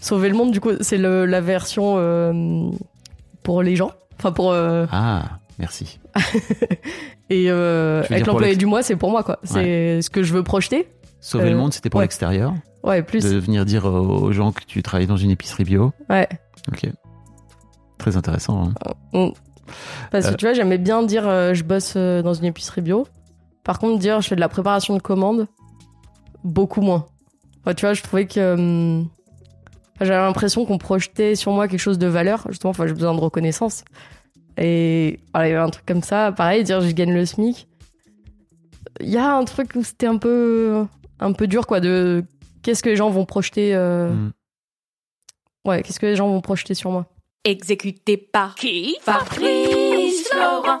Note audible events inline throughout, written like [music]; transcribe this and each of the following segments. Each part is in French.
Sauver le monde, du coup, c'est la version euh, pour les gens. Enfin, pour. euh, Ah, merci. [laughs] et euh, avec l'employé du mois, c'est pour moi, quoi. C'est ce que je veux projeter. Sauver le monde, c'était pour ouais. l'extérieur. Ouais, plus. De venir dire aux gens que tu travailles dans une épicerie bio. Ouais. Ok. Très intéressant. hein. Mm. Parce que tu vois, j'aimais bien dire je bosse dans une épicerie bio. Par contre, dire je fais de la préparation de commandes, beaucoup moins. Enfin, tu vois, je trouvais que. hum, J'avais l'impression qu'on projetait sur moi quelque chose de valeur. Justement, enfin, j'ai besoin de reconnaissance. Et voilà, il y avait un truc comme ça. Pareil, dire je gagne le SMIC. Il y a un truc où c'était un peu, un peu dur, quoi, de qu'est-ce que les gens vont projeter. euh, Mm. Ouais, qu'est-ce que les gens vont projeter sur moi. Exécuté par qui Fabrice Florent.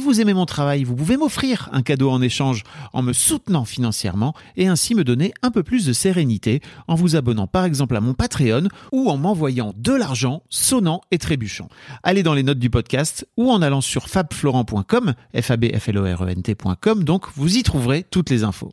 Vous aimez mon travail, vous pouvez m'offrir un cadeau en échange en me soutenant financièrement et ainsi me donner un peu plus de sérénité en vous abonnant par exemple à mon Patreon ou en m'envoyant de l'argent sonnant et trébuchant. Allez dans les notes du podcast ou en allant sur fabflorent.com, f donc vous y trouverez toutes les infos.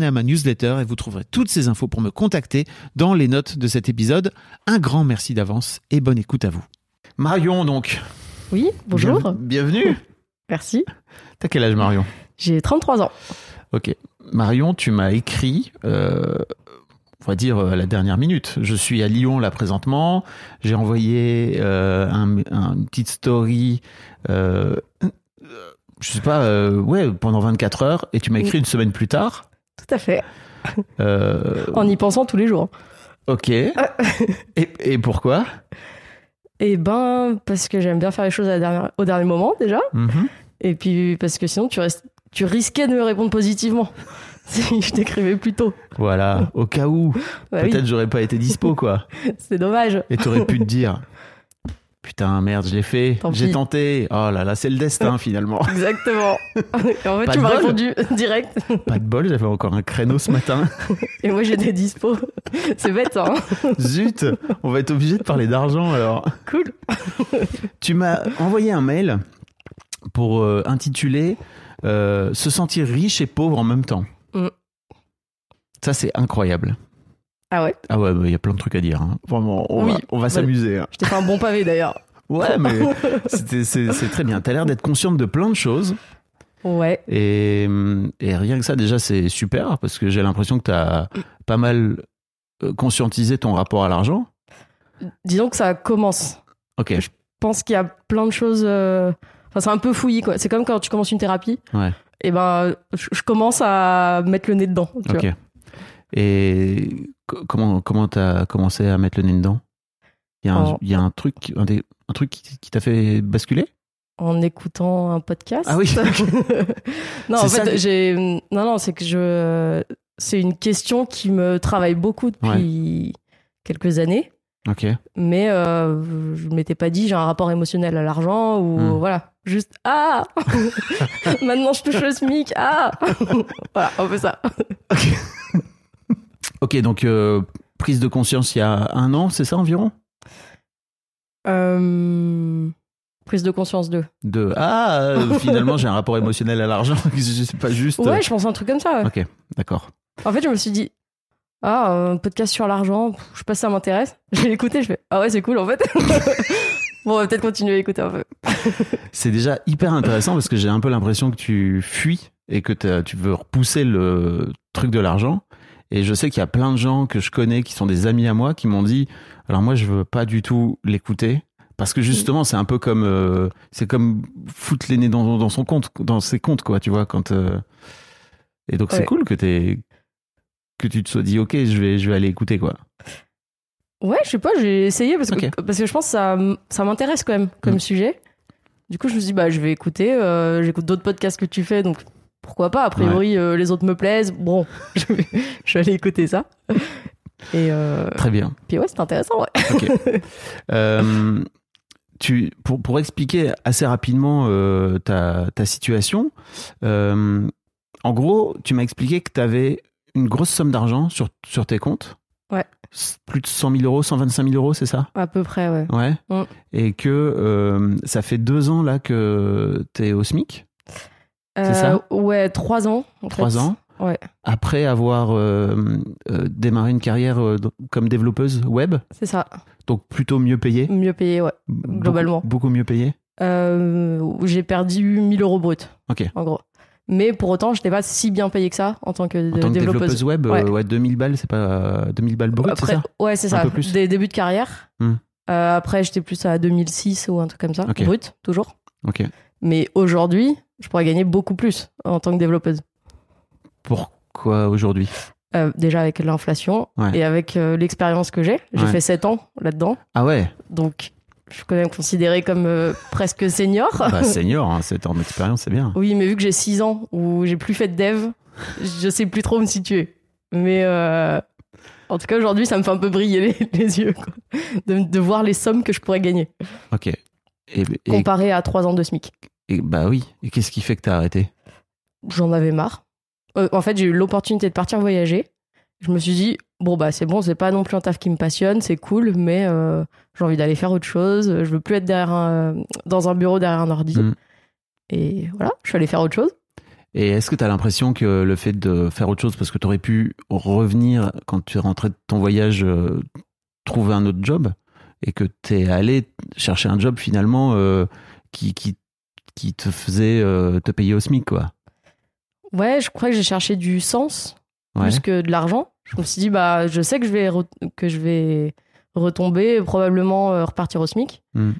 à ma newsletter et vous trouverez toutes ces infos pour me contacter dans les notes de cet épisode. Un grand merci d'avance et bonne écoute à vous. Marion donc. Oui, bonjour. Bien- bienvenue. [laughs] Merci. T'as quel âge Marion? J'ai 33 ans. Ok. Marion, tu m'as écrit, euh, on va dire euh, à la dernière minute. Je suis à Lyon là présentement. J'ai envoyé euh, un, un- une petite story, euh, je sais pas, euh, ouais, pendant 24 heures, et tu m'as écrit une semaine plus tard. Tout à fait. Euh, En y pensant tous les jours. ok. [laughs] et, et pourquoi? Eh ben, parce que j'aime bien faire les choses à la dernière- au dernier moment, déjà. Mhm. Et puis, parce que sinon, tu, restes, tu risquais de me répondre positivement [laughs] si je t'écrivais plus tôt. Voilà, au cas où. Bah oui, Peut-être j'aurais pas été dispo, quoi. [laughs] c'est dommage. Et t'aurais pu te dire, putain, merde, je l'ai fait, j'ai tenté. Oh là là, c'est le destin [laughs] finalement. Exactement. Et [laughs] en fait, Pas tu m'as répondu [laughs] direct. Pas de bol, j'avais encore un créneau ce matin. Et moi, j'étais dispo. C'est bête, hein Zut, on va être obligé de parler d'argent alors. Cool. Tu m'as envoyé un mail pour euh, intituler euh, Se sentir riche et pauvre en même temps. Mm. Ça, c'est incroyable. Ah ouais Ah ouais, bah, il y a plein de trucs à dire. hein. Vraiment, on Oui. va, on va s'amuser. hein. Je t'ai fait un bon pavé, d'ailleurs. [laughs] Ouais, mais c'est très bien. T'as l'air d'être consciente de plein de choses. Ouais. Et, et rien que ça, déjà, c'est super parce que j'ai l'impression que t'as pas mal euh, conscientisé ton rapport à l'argent. Disons que ça commence. Ok. Je pense qu'il y a plein de choses. euh, Enfin, c'est un peu fouillis, quoi. C'est comme quand tu commences une thérapie. Ouais. Et ben, je, je commence à mettre le nez dedans. tu Ok. vois. Et comment comment t'as commencé à mettre le nez dedans? Il y a un, En- il y a un truc un, des- un truc qui, qui t'a fait basculer? En écoutant un podcast. Ah oui. [laughs] [laughs] non, en fait, que- j'ai. Non, non, c'est que je. c'est une question qui me travaille beaucoup depuis quelques années. Ok. Mais euh, je m'étais pas dit j'ai un rapport émotionnel à l'argent ou Hmm. voilà. Juste ah [laughs] Maintenant je touche le SMIC, ah Voilà, on fait ça. Ok, donc euh, prise de conscience il y a un an, c'est ça environ? Euh, Prise de conscience de. De ah, euh, [laughs] finalement j'ai un rapport émotionnel à l'argent, [laughs] c'est pas juste. Ouais, je pense un truc comme ça. ouais. Ok, d'accord. En fait, je me suis dit, ah, un podcast sur l'argent, je sais pas si ça m'intéresse. [laughs] J'ai écouté, je fais, ah ouais, c'est cool en fait. bon, on va peut-être continuer à écouter un peu. C'est déjà hyper intéressant parce que j'ai un peu l'impression que tu fuis et que tu veux repousser le truc de l'argent. Et je sais qu'il y a plein de gens que je connais qui sont des amis à moi qui m'ont dit alors moi je veux pas du tout l'écouter parce que justement c'est un peu comme euh, c'est comme foutre les nez dans, dans son compte dans ses comptes quoi tu vois quand euh, et donc c'est cool que t'aies que tu te sois dit ok je vais je vais aller écouter quoi Ouais, je sais pas, j'ai essayé parce que, parce que je pense que ça, ça m'intéresse quand même comme Mm. sujet. Du coup, je me suis dit, bah, je vais écouter. euh, J'écoute d'autres podcasts que tu fais, donc pourquoi pas. A priori, euh, les autres me plaisent. Bon, [laughs] je vais, je vais aller écouter ça. Et euh, très bien puis ouais, c'est intéressant, ouais. [laughs] Euh, tu, pour, pour expliquer assez rapidement euh, ta, ta situation, en gros, tu m'as expliqué que tu avais une grosse somme d'argent sur, sur tes comptes. Ouais. Plus de 100 000 euros, 125 000 euros, c'est ça? À peu près, ouais. Ouais. Mm. Et que ça fait deux ans là que tu es au SMIC, C'est ça Euh, Ouais, trois ans. en trois fait. ans. Ouais. Après avoir euh, euh, démarré une carrière euh, comme développeuse web, C'est ça. donc plutôt mieux payée. Mieux payé, ouais. Globalement. beaucoup mieux payée. J'ai perdu 1000 euros brut. Ok. En gros. Mais pour autant, je n'étais pas si bien payé que ça en tant que, En tant que développeuse. développeuse web, Ouais. ouais, 2000 balles, c'est pas euh, 2000 balles brut, c'est ça ouais, c'est Un ça. peu plus. Des débuts de carrière. Hmm. Après, j'étais plus à 2006 ou un truc comme ça. Ok. Brut, toujours. Ok. Mais aujourd'hui, je pourrais gagner beaucoup plus en tant que développeuse. Pourquoi aujourd'hui? Euh, déjà avec l'inflation Ouais. et avec euh, l'expérience que j'ai. J'ai Ouais. fait 7 ans là-dedans. Ah ouais, Donc, je suis quand même considérée comme euh, presque senior. bah, [laughs] senior, hein, 7 ans d'expérience, c'est bien. Oui, mais vu que j'ai 6 ans où j'ai plus fait de dev, je sais plus trop où me situer. Mais en tout cas, aujourd'hui, ça me fait un peu briller les, [laughs] les yeux quoi. de, de voir les sommes que je pourrais gagner Ok. Et, et- comparé à 3 ans de SMIC. Et- bah oui. Et qu'est-ce qui fait que t'as arrêté? J'en avais marre. Euh, en fait, j'ai eu l'opportunité de partir voyager. Je me suis dit, bon, bah, c'est bon, c'est pas non plus un taf qui me passionne, c'est cool, mais euh, j'ai envie d'aller faire autre chose. Je veux plus être derrière un- dans un bureau derrière un ordi. Mm. Et voilà, je suis allée faire autre chose. Et est-ce que t'as l'impression que le fait de faire autre chose, parce que t'aurais pu revenir quand tu es rentré de ton voyage, euh, trouver un autre job, et que t'es allé chercher un job finalement euh, qui, qui, qui te faisait euh, te payer au SMIC, quoi Ouais, je crois que j'ai cherché du sens Ouais. plus que de l'argent. Je me suis dit, bah, je sais que je vais, que je vais retomber, probablement euh, repartir au SMIC. Mm.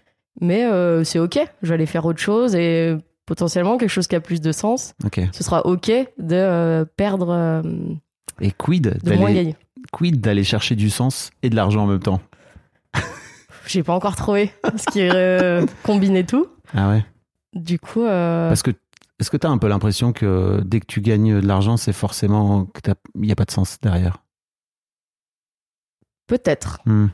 Mais euh, c'est OK, je vais aller faire autre chose et potentiellement quelque chose qui a plus de sens. Ok. Ce sera OK de perdre, Et quid de moins d'aller gagner. quid d'aller chercher du sens et de l'argent en même temps? J'ai pas encore trouvé ce qui combinait tout. Ah ouais Du coup, euh, Parce que est-ce que tu as un peu l'impression que dès que tu gagnes de l'argent, c'est forcément qu'il n'y a pas de sens derrière? Peut-être. Hmm.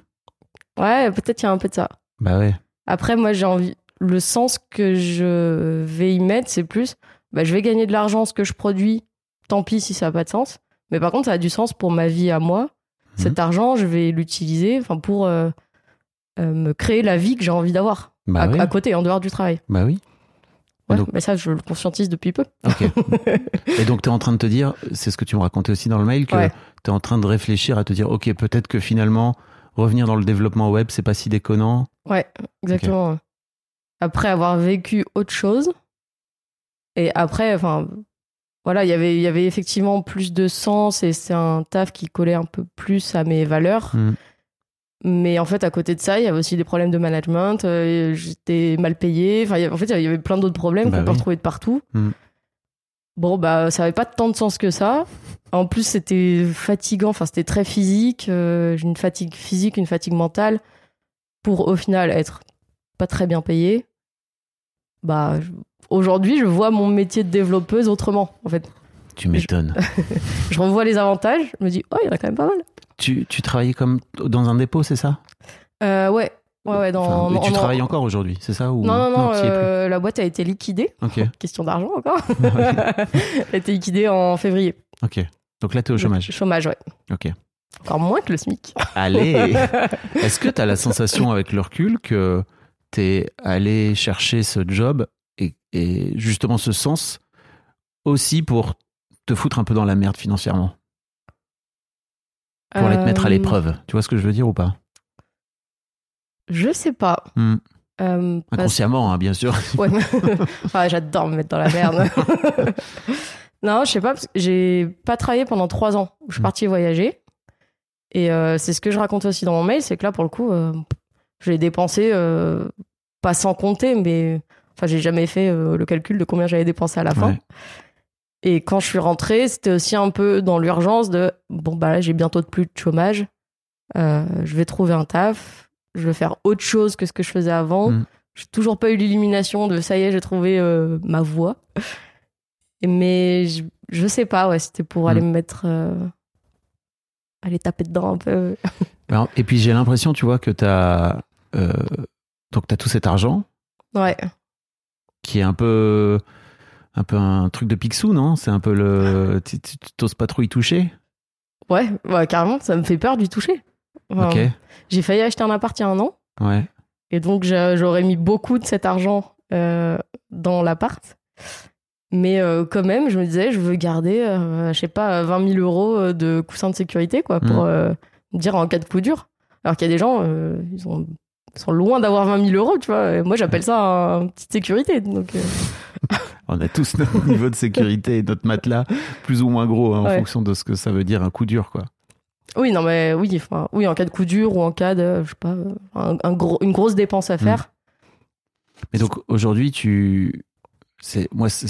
Ouais, peut-être il y a un peu de ça. Bah ouais. Après, moi, j'ai envie. Le sens que je vais y mettre, c'est plus. Bah, je vais gagner de l'argent, ce que je produis. Tant pis si ça n'a pas de sens. Mais par contre, ça a du sens pour ma vie à moi. Cet argent, je vais l'utiliser pour euh, euh, me créer la vie que j'ai envie d'avoir. Bah, à, oui. à côté, en dehors du travail. bah oui. Ouais, Donc- mais ça, je le conscientise depuis peu. [laughs] Et donc tu es en train de te dire, c'est ce que tu me racontais aussi dans le mail, que Ouais. tu es en train de réfléchir à te dire, ok, peut-être que finalement, revenir dans le développement web, c'est pas si déconnant. Ouais, exactement. Après avoir vécu autre chose, et après, enfin, voilà, il y avait- il y avait effectivement plus de sens et c'est un taf qui collait un peu plus à mes valeurs. Mm. Mais en fait, à côté de ça, il y avait aussi des problèmes de management. euh, J'étais mal payée. Enfin, en fait, il y avait plein d'autres problèmes Bah qu'on peut retrouver de partout. Mm. Bon, bah, ça avait pas tant de sens que ça. En plus, c'était fatigant. Enfin, c'était très physique. euh, J'ai une fatigue physique, une fatigue mentale. Pour au final être pas très bien payé. Bah, aujourd'hui, je vois mon métier de développeuse autrement, en fait. Tu m'étonnes. [laughs] Je revois les avantages, je me dis, oh, il y en a quand même pas mal. tu, tu travaillais comme dans un dépôt, c'est ça? Euh, ouais, ouais, ouais. Dans, Enfin, Tu en- travailles encore aujourd'hui, c'est ça ou... Non, non, non, es euh, la boîte a été liquidée. [laughs] Question d'argent encore. [laughs] Elle a été liquidée en février. ok. Donc là, t'es au chômage. Chômage, ouais. Ok. Encore moins que le SMIC. Allez Est-ce que tu as la sensation avec le recul que tu es allé chercher ce job et, et justement ce sens aussi pour te foutre un peu dans la merde financièrement Pour aller te mettre à Euh, l'épreuve. Tu vois ce que je veux dire ou pas? Je sais pas. Hmm. Euh, parce- Inconsciemment, hein, bien sûr. [laughs] Ouais. [laughs] Ah, J'adore me mettre dans la merde. [laughs] non, je sais pas, j'ai pas travaillé pendant trois ans. Je suis Mm. partie voyager. Et euh, c'est ce que je raconte aussi dans mon mail, c'est que là, pour le coup, euh, je l'ai dépensé, pas sans compter, mais enfin, j'ai jamais fait le calcul de combien j'avais dépensé à la fin. Ouais. Et quand je suis rentrée, c'était aussi un peu dans l'urgence de bon, bah là, j'ai bientôt plus de chômage. Euh, je vais trouver un taf. Je vais faire autre chose que ce que je faisais avant. Mm. J'ai toujours pas eu l'illumination de ça y est, j'ai trouvé euh, ma voie. Mais je, je sais pas, ouais, c'était pour Mm. aller me mettre. euh, aller taper dedans un peu. [laughs] Alors, et puis j'ai l'impression, tu vois, que tu as, donc as tout cet argent Ouais. qui est un peu, un peu un truc de Picsou, non? C'est un peu le. Tu tu- t'oses pas trop y toucher? Ouais, carrément, ça me fait peur d'y toucher. Enfin, Ok. J'ai failli acheter un appart il y a un an. Ouais. Et donc, j'a- j'aurais mis beaucoup de cet argent euh, dans l'appart. Mais euh, quand même, je me disais, je veux garder, euh, je sais pas, 20 000 euros euh, de coussin de sécurité, quoi, pour Mm. euh, dire en cas de coup dur. Alors qu'il y a des gens, ils ils sont loin d'avoir 20 000 euros, tu vois. Et moi, j'appelle ça un, une petite sécurité. Donc, euh, [laughs] On a tous notre [laughs] niveau de sécurité et notre matelas plus ou moins gros hein, en Ouais. fonction de ce que ça veut dire un coup dur, quoi. oui, non, mais oui, enfin, oui, en cas de coup dur ou en cas de, je sais pas, un, un gros, une grosse dépense à faire. Mais donc aujourd'hui, tu, c'est moi, c'est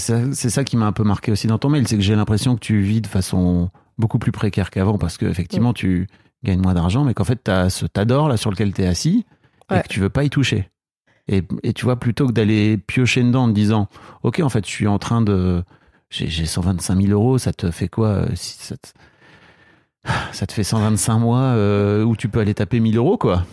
ça, qui m'a un peu marqué aussi dans ton mail, c'est que j'ai l'impression que tu vis de façon beaucoup plus précaire qu'avant parce que effectivement tu gagnes moins d'argent, mais qu'en fait t'as ce t'adores là sur lequel t'es assis et Ouais. que tu veux pas y toucher. Et, et tu vois plutôt que d'aller piocher dedans en te disant, ok, en fait, je suis en train de, j'ai j'ai 125 000 euros, ça te fait quoi euh, si ça te, ça te fait 125 mois euh, où tu peux aller taper 1000 euros quoi.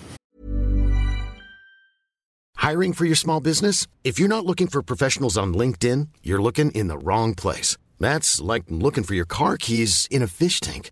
Hiring for your small business? If you're not looking for professionals on LinkedIn, you're looking in the wrong place. That's like looking for your car keys in a fish tank.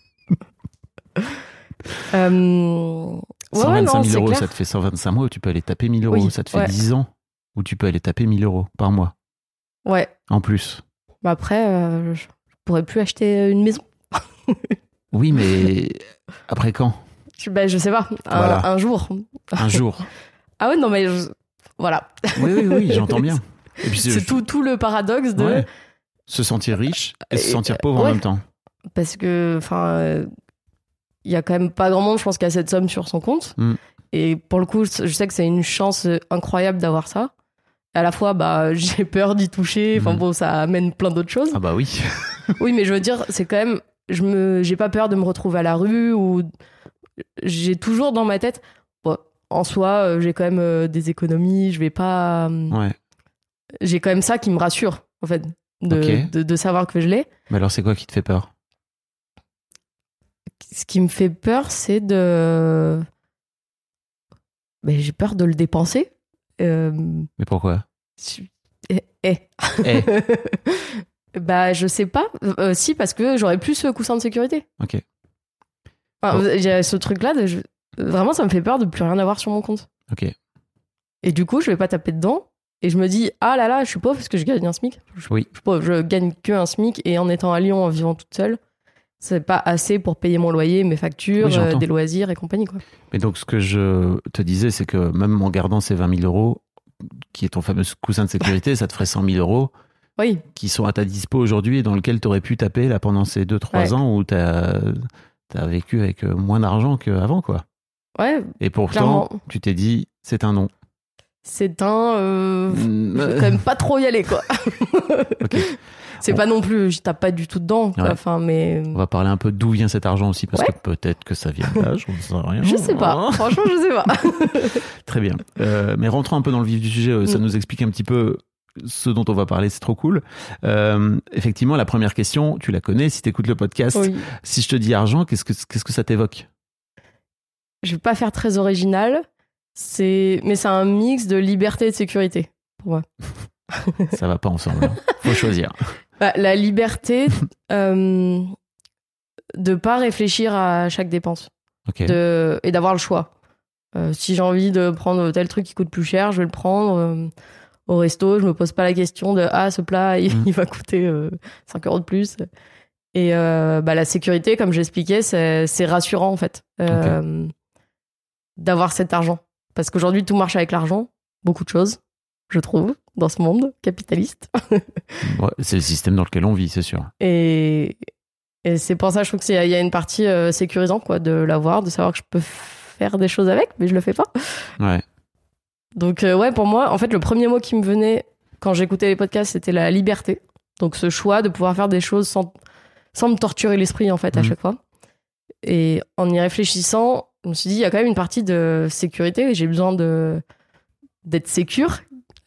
Euh... Ouais, ouais, 125 non, 000 c'est euros, clair. ça te fait 125 mois où tu peux aller taper 1000 euros. Oui, ça te fait ouais. 10 ans où tu peux aller taper 1000 euros par mois Ouais. en plus. Bah après, euh, je pourrais plus acheter une maison. [laughs] Oui, mais après quand? Je, bah, je sais pas. Un, Voilà. un jour. Un jour. [laughs] Ah ouais, non, mais je- voilà. Oui, oui, oui, j'entends bien. [laughs] C'est tout, tout le paradoxe de. Ouais. Se sentir riche et se sentir pauvre en même temps. Parce que, enfin, euh, il y a quand même pas grand monde, je pense, qui a cette somme sur son compte. Mm. Et pour le coup, je sais que c'est une chance incroyable d'avoir ça. À la fois, bah, [laughs] j'ai peur d'y toucher. Enfin Mm. bon, ça amène plein d'autres choses. Ah bah oui. [laughs] Oui, mais je veux dire, c'est quand même. Je me, j'ai pas peur de me retrouver à la rue ou. J'ai toujours dans ma tête. Bon, en soi, euh, j'ai quand même euh, des économies. Je vais pas. euh, Ouais. J'ai quand même ça qui me rassure, en fait, de, de savoir que je l'ai. Mais alors c'est quoi qui te fait peur? Ce qui me fait peur, c'est de. Ben, j'ai peur de le dépenser. Euh, Mais pourquoi? je- eh, eh. Eh. [laughs] Bah, je sais pas. Euh, si, parce que j'aurais plus ce coussin de sécurité. Ok. Enfin, y a ce truc-là, de, vraiment, ça me fait peur de plus rien avoir sur mon compte. Ok. Et du coup, je vais pas taper dedans. Et je me dis, ah là là, je suis pauvre parce que je gagne un SMIC. Je, Oui. je suis pauvre, je gagne que un SMIC et en étant à Lyon, en vivant toute seule, c'est pas assez pour payer mon loyer, mes factures, Oui, euh, des loisirs et compagnie, quoi. Mais donc, ce que je te disais, c'est que même en gardant ces 20 000 euros, qui est ton fameux coussin de sécurité, ça te ferait 100 000 euros Oui, qui sont à ta dispo aujourd'hui et dans lequel tu aurais pu taper là pendant ces 2-3 Ouais. ans où tu as, vécu avec euh, moins d'argent qu'avant, quoi. ouais, Et pourtant, Clairement. tu t'es dit, c'est un non. c'est un. euh, je vais quand même pas trop y aller, quoi. [laughs] C'est pas non plus, je tape pas du tout dedans, quoi. Ouais. Enfin, mais. On va parler un peu d'où vient cet argent aussi, parce Ouais. que peut-être que ça vient de là, je ne sais rien. Je sais pas, franchement, je sais pas. [laughs] Très bien. Euh, mais rentrons un peu dans le vif du sujet, euh, ça Mm. nous explique un petit peu ce dont on va parler, c'est trop cool. Euh, effectivement, la première question, tu la connais si tu écoutes le podcast. oui. Si je te dis argent, qu'est-ce que, qu'est-ce que ça t'évoque? Je vais pas faire très original, c'est mais c'est un mix de liberté et de sécurité pour moi. Ça va pas ensemble. hein. Faut choisir. [laughs] Bah, la liberté [laughs] euh, de pas réfléchir à chaque dépense de, et d'avoir le choix. Euh, si j'ai envie de prendre tel truc qui coûte plus cher, je vais le prendre. euh, au resto, je me pose pas la question de ah ce plat il, Mm. il va coûter euh, 5 euros de plus. Et euh, bah, la sécurité, comme j'expliquais, c'est rassurant en fait euh, d'avoir cet argent. Parce qu'aujourd'hui tout marche avec l'argent, beaucoup de choses, je trouve, dans ce monde capitaliste. [laughs] Ouais, c'est le système dans lequel on vit, c'est sûr. Et, et c'est pour ça, je trouve qu'il y, a- il y a une partie euh, sécurisante quoi, de l'avoir, de savoir que je peux faire des choses avec, mais je le fais pas. Ouais. Donc, euh, ouais, pour moi, en fait, le premier mot qui me venait quand j'écoutais les podcasts, c'était la liberté. Donc, ce choix de pouvoir faire des choses sans, sans me torturer l'esprit, en fait, à Mhm. chaque fois. Et en y réfléchissant, je me suis dit, il y a quand même une partie de sécurité j'ai besoin de d'être sécure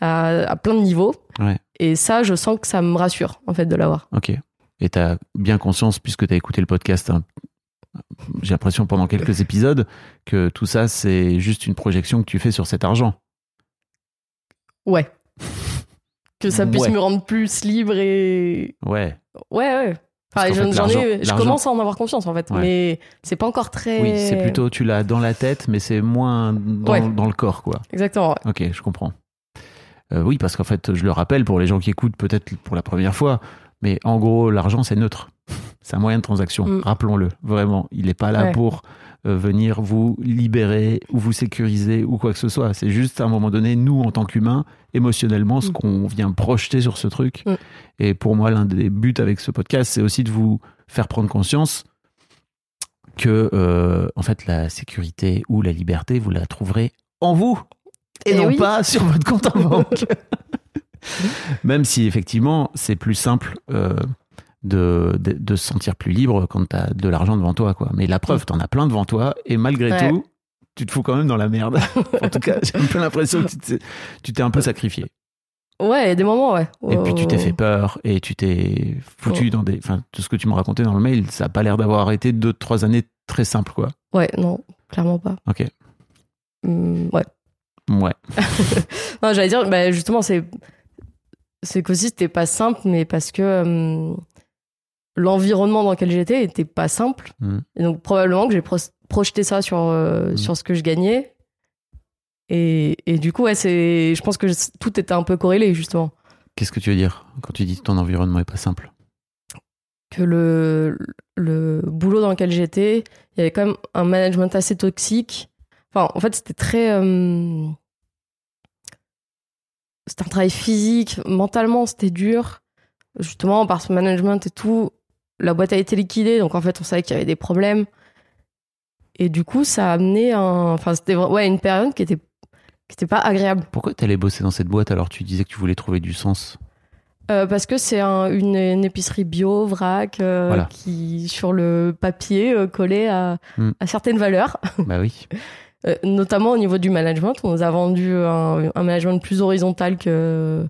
à, à plein de niveaux. Ouais. Et ça, je sens que ça me rassure, en fait, de l'avoir. Ok. Et tu as bien conscience, puisque tu as écouté le podcast, hein, j'ai l'impression pendant quelques épisodes, que tout ça, c'est juste une projection que tu fais sur cet argent. Ouais. Que ça puisse Ouais. me rendre plus libre et. Ouais. Ouais, ouais. Enfin, j'en fait, je commence à en avoir confiance en fait, Ouais. mais c'est pas encore très. Oui, c'est plutôt, tu l'as dans la tête, mais c'est moins dans, Ouais. dans le corps, quoi. Exactement. Ok, je comprends. Euh, oui, parce qu'en fait, je le rappelle pour les gens qui écoutent peut-être pour la première fois, mais en gros, l'argent, c'est neutre. [laughs] C'est un moyen de transaction, Mm. rappelons-le, vraiment. Il n'est pas là Ouais. pour euh, venir vous libérer ou vous sécuriser ou quoi que ce soit. C'est juste à un moment donné, nous, en tant qu'humains, émotionnellement, ce Mm. qu'on vient projeter sur ce truc. Mm. Et pour moi, l'un des buts avec ce podcast, c'est aussi de vous faire prendre conscience que, euh, en fait, la sécurité ou la liberté, vous la trouverez en vous et, Eh non oui. pas [laughs] sur votre compte en banque. [laughs] Même si effectivement, c'est plus simple euh, de, de, de se sentir plus libre quand tu as de l'argent devant toi. Quoi. Mais la preuve, tu en as plein devant toi et malgré Ouais. tout, tu te fous quand même dans la merde. [laughs] en tout cas, j'ai un peu l'impression que tu t'es- un peu sacrifié. Ouais, il y a des moments, ouais. Et puis tu t'es Oh. fait peur et tu t'es foutu dans des. Enfin, tout ce que tu me racontais dans le mail, ça a pas l'air d'avoir été deux, trois années très simples, quoi. Ouais, non, clairement pas. Ok. Hum, ouais. Ouais. [laughs] Non, j'allais dire, bah, justement, c'est c'est qu'aussi c'était pas simple, mais parce que hum, l'environnement dans lequel j'étais était pas simple. Mm. Et donc probablement que j'ai pro- projeté ça sur euh, Mm. sur ce que je gagnais. Et, et du coup, ouais, c'est, je pense que tout était un peu corrélé justement. Qu'est-ce que tu veux dire quand tu dis que ton environnement est pas simple? Que le, le boulot dans lequel j'étais, il y avait quand même un management assez toxique. Enfin, en fait, c'était très. euh, C'était un travail physique, mentalement, c'était dur. Justement, par ce management et tout, la boîte a été liquidée, donc en fait, on savait qu'il y avait des problèmes. Et du coup, ça a amené un. Enfin, c'était ouais, une période qui était, qui était pas agréable. Pourquoi tu allais bosser dans cette boîte alors tu disais que tu voulais trouver du sens? Euh, parce que c'est un- une, une épicerie bio, vrac, euh, Voilà. qui, sur le papier, euh, collait à, Hmm. à certaines valeurs, Bah oui. [laughs] Euh, notamment au niveau du management. On nous a vendu un, un management plus horizontal que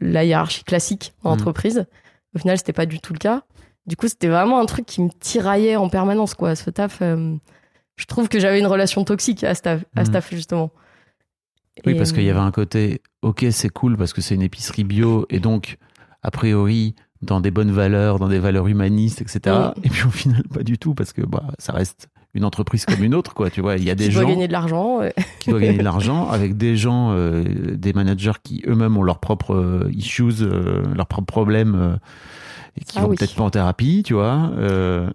la hiérarchie classique en Hmm. entreprise. Au final, c'était pas du tout le cas. Du coup, c'était vraiment un truc qui me tiraillait en permanence, quoi. Ce taf, euh, je trouve que j'avais une relation toxique à ce taf, à ce Hmm. taf, justement. Oui, Et, parce qu'il y avait un côté, ok, c'est cool parce que c'est une épicerie bio et donc, a priori, dans des bonnes valeurs, dans des valeurs humanistes, etc. Mm. Et puis au final, pas du tout, parce que bah, ça reste une entreprise comme une autre, quoi. Tu vois, il y a des Qui gens doit gagner de l'argent. ouais. qui doivent gagner de l'argent, avec des gens, euh, des managers qui eux-mêmes ont leurs propres euh, issues, euh, leurs propres problèmes, et qui Ah vont oui. peut-être pas en thérapie, tu vois. Euh,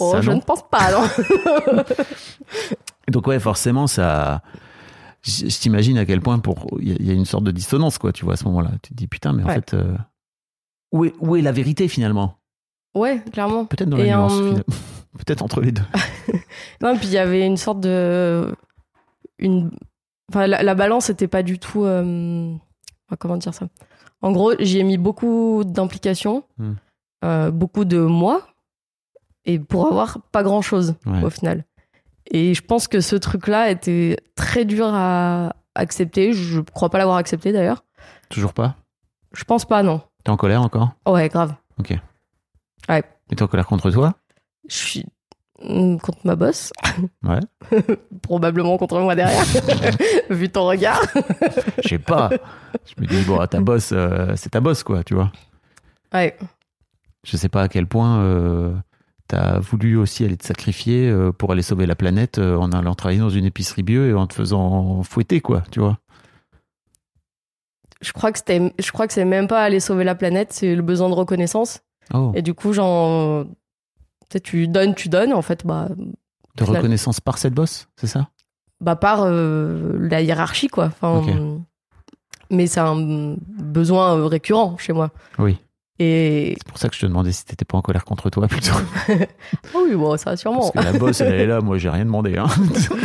Oh, ça, je ne pense pas, non. [laughs] Donc ouais, forcément, ça. Je t'imagine à quel point pour il y, a- une sorte de dissonance, quoi. Tu vois, à ce moment-là, tu te dis putain, mais en fait, où est où est la vérité finalement? Ouais, clairement. Peut-être dans la Et, nuance, finalement. Peut-être entre les deux. [laughs] Non, puis il y avait une sorte de. Une... Enfin, la, la balance n'était pas du tout. euh, enfin, Comment dire ça? En gros, j'y ai mis beaucoup d'implications, Hmm. euh, beaucoup de moi, et pour avoir pas grand chose Ouais. au final. Et je pense que ce truc-là était très dur à accepter. Je crois pas l'avoir accepté d'ailleurs. Toujours pas? Je pense pas, non. T'es en colère encore? Ouais, grave. Et t'es en colère contre toi? Je suis hmm, contre ma boss, Ouais. [laughs] probablement contre moi derrière, [laughs] vu ton regard. Je sais pas. Je me dis bon, ta boss, euh, c'est ta boss, quoi, tu vois. Ouais. Je sais pas à quel point euh, t'as voulu aussi aller te sacrifier euh, pour aller sauver la planète en allant travailler dans une épicerie bio et en te faisant fouetter, quoi, tu vois. je crois que c'était je crois que c'est même pas aller sauver la planète c'est le besoin de reconnaissance Oh, et du coup genre tu sais, tu donnes tu donnes en fait bah de final- reconnaissance par cette boss, c'est ça? Bah par euh, la hiérarchie quoi enfin mais c'est un besoin euh, récurrent chez moi Oui. et C'est pour ça que je te demandais si t'étais pas en colère contre toi plutôt. [laughs] oui bon ça sûrement Parce que la boss, elle est là, moi j'ai rien demandé. Hein.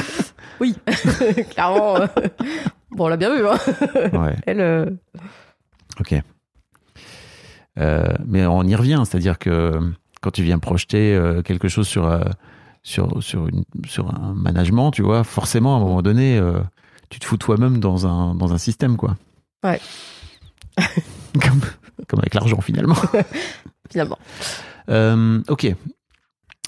[laughs] oui [laughs] clairement euh, bon on l'a bien vu hein. Ouais, elle euh, ok. Euh, mais on y revient, c'est-à-dire que quand tu viens projeter euh, quelque chose sur, euh, sur, sur, une, sur un management, tu vois, forcément à un moment donné, euh, tu te fous toi-même dans un, dans un système, quoi. Ouais. [laughs] comme, comme avec l'argent finalement. [laughs] finalement Euh, ok.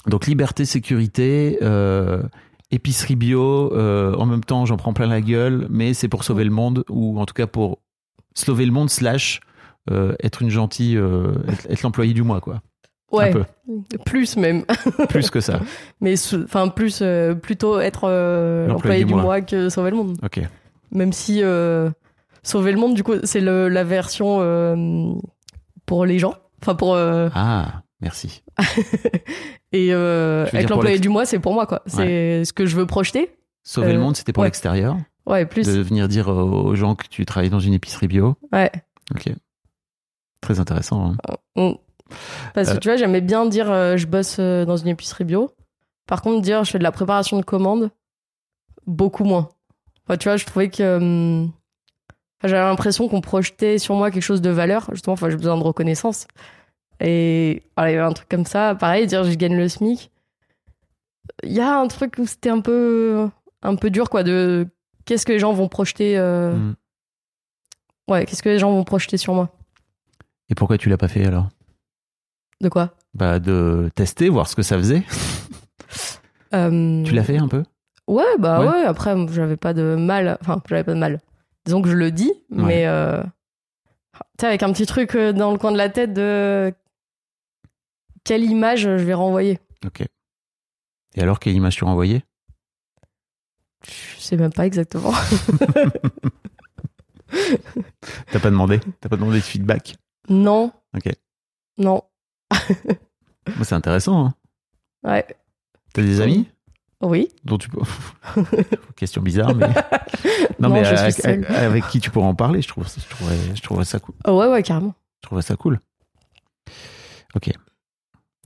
Donc liberté, sécurité, euh, épicerie bio. euh, en même temps, j'en prends plein la gueule, mais c'est pour sauver le monde ou en tout cas pour sauver le monde slash être une gentille, être, être l'employé du mois quoi. Ouais Un peu plus même [laughs] plus que ça. mais enfin plus euh, plutôt être euh, L'employé l'employé du mois. mois que sauver le monde Ok. Même si euh, sauver le monde, du coup, c'est la version euh, pour les gens. Enfin, pour. Ah, merci. [laughs] et pour l'employé du mois, c'est pour moi, quoi. C'est ce que je veux projeter. Sauver le monde, c'était pour ouais. l'extérieur? Ouais, plus. De venir dire aux gens que tu travailles dans une épicerie bio? Ouais. Ok. Très intéressant. hein. Mm. Parce que Euh. tu vois, j'aimais bien dire euh, je bosse euh, dans une épicerie bio. Par contre, dire je fais de la préparation de commandes, beaucoup moins. Enfin, tu vois, je trouvais que. hum, J'avais l'impression qu'on projetait sur moi quelque chose de valeur. Justement, enfin, j'ai besoin de reconnaissance. Et voilà, il y avait un truc comme ça. Pareil, dire je gagne le SMIC. Il y a un truc où c'était un peu, un peu dur, quoi, de qu'est-ce que les gens vont projeter. euh, Mm. Ouais, qu'est-ce que les gens vont projeter sur moi Et pourquoi tu l'as pas fait alors? De quoi? Bah de tester, voir ce que ça faisait. Euh, Tu l'as fait un peu? Ouais, bah Ouais. ouais. après, j'avais pas de mal. Enfin, j'avais pas de mal. Disons que je le dis, Ouais. mais. Euh... Tu sais, avec un petit truc euh, dans le coin de la tête de. Quelle image je vais renvoyer Ok. Et alors, quelle image tu envoyée Je sais même pas exactement. [laughs] [laughs] T'as pas demandé? T'as pas demandé de feedback? Non. Ok. Non. C'est intéressant. Hein. Ouais. T'as des amis? Oui. dont tu peux. [laughs] Question bizarre, mais. [laughs] Non, mais je suis avec, qui tu pourrais en parler, je, trouve, je, trouverais, je trouverais ça cool. Oh, ouais, ouais, carrément. Je trouverais ça cool. Ok.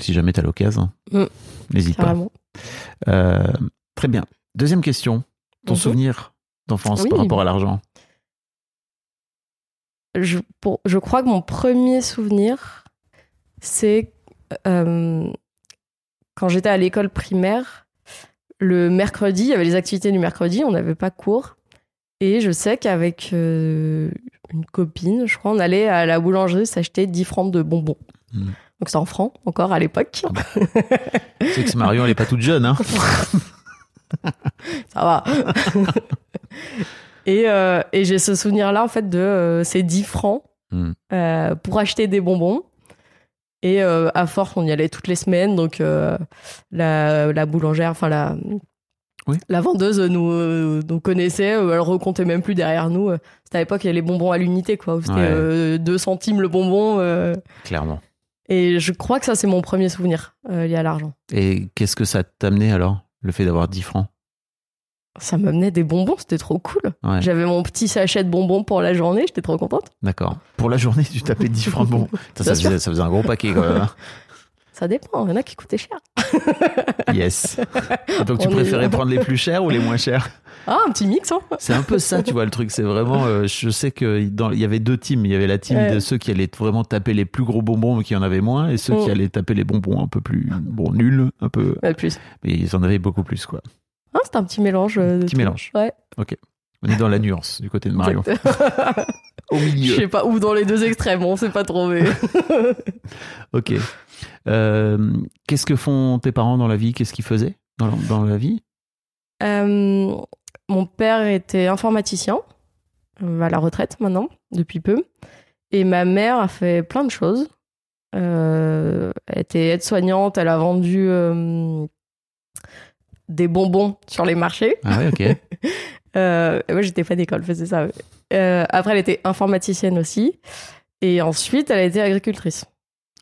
Si jamais t'as l'occasion, Mm. n'hésite pas. Euh, très bien. Deuxième question. Ton Mhm. souvenir d'enfance Oui. par rapport à l'argent? Je, pour- je crois que mon premier souvenir, c'est euh, quand j'étais à l'école primaire, le mercredi, il y avait les activités du mercredi, on n'avait pas cours. Et je sais qu'avec euh, une copine, je crois, on allait à la boulangerie s'acheter 10 francs de bonbons. Mhm. Donc c'est en francs encore à l'époque. Tu sais que Marion, elle est pas toute jeune, hein [laughs] Ça va. et euh, et j'ai ce souvenir-là, en fait, de euh, ces 10 francs Hmm. pour acheter des bonbons. Et euh, à force, on y allait toutes les semaines. Donc, euh, la, la boulangère, enfin, la, Oui. la vendeuse nous, euh, nous connaissait. euh, Elle recomptait même plus derrière nous. C'était à l'époque, il y avait les bonbons à l'unité, quoi. C'était Ouais. euh, 2 centimes le bonbon. euh. Clairement. et je crois que ça, c'est mon premier souvenir lié à l'argent. Et qu'est-ce que ça t'a amené alors, le fait d'avoir 10 francs? Ça m'amenait des bonbons, c'était trop cool. Ouais. J'avais mon petit sachet de bonbons pour la journée, j'étais trop contente. D'accord. Pour la journée, tu tapais 10 francs de bonbons. Ça, faisait, ça faisait un gros paquet quand même. hein. [laughs] Ça dépend, il y en a qui coûtaient cher. [laughs] Yes. [laughs] Donc tu On préférais prendre les plus chers ou les moins chers? Ah, un petit mix, hein C'est un peu ça, tu vois, le truc. C'est vraiment. euh, je sais qu'il y avait deux teams. Il y avait la team Ouais. de ceux qui allaient vraiment taper les plus gros bonbons, mais qui en avaient moins, et ceux qui Mm. allaient taper les bonbons un peu plus. Bon, nuls, un peu. Ouais, plus. Mais ils en avaient beaucoup plus, quoi. Ah, c'était un petit mélange. euh, de Petit tout. mélange. Ouais. On est dans la nuance du côté de Marion. [laughs] Au Je milieu. sais pas où dans les deux extrêmes, on sait pas trop. Mais... [laughs] Ok. Euh, Qu'est-ce que font tes parents dans la vie? Qu'est-ce qu'ils faisaient dans la, dans la vie? Euh, mon père était informaticien, à la retraite maintenant, depuis peu. Et ma mère a fait plein de choses. Euh, elle était aide-soignante, elle a vendu des bonbons sur les marchés. Ah ouais, ok. [laughs] Euh, moi, j'étais pas d'école, faisais ça. Euh, après, elle était informaticienne aussi. Et ensuite, elle a été agricultrice.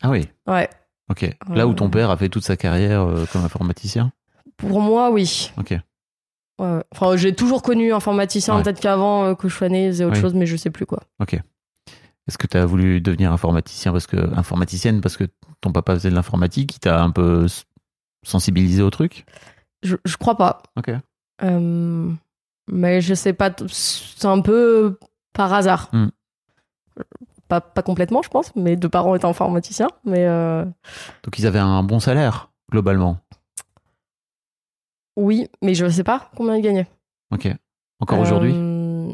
Ah oui, Ouais. ok. Là où ton Euh. père a fait toute sa carrière euh, comme informaticien? Pour moi, oui. Ok. Ouais. Enfin, j'ai toujours connu informaticien. Ouais. Peut-être qu'avant euh, que je sois née, faisait autre Oui. chose, mais je sais plus quoi. Est-ce que tu as voulu devenir informaticien parce que informaticienne parce que ton papa faisait de l'informatique, il t'a un peu sensibilisé au truc? Je, je crois pas. Ok. Euh, mais je sais pas. C'est un peu par hasard. Hmm. Pas, pas complètement, je pense. Mes deux parents étaient informaticiens. Mais euh, Donc ils avaient un bon salaire globalement. oui, mais je sais pas combien ils gagnaient. Ok. Encore aujourd'hui Euh,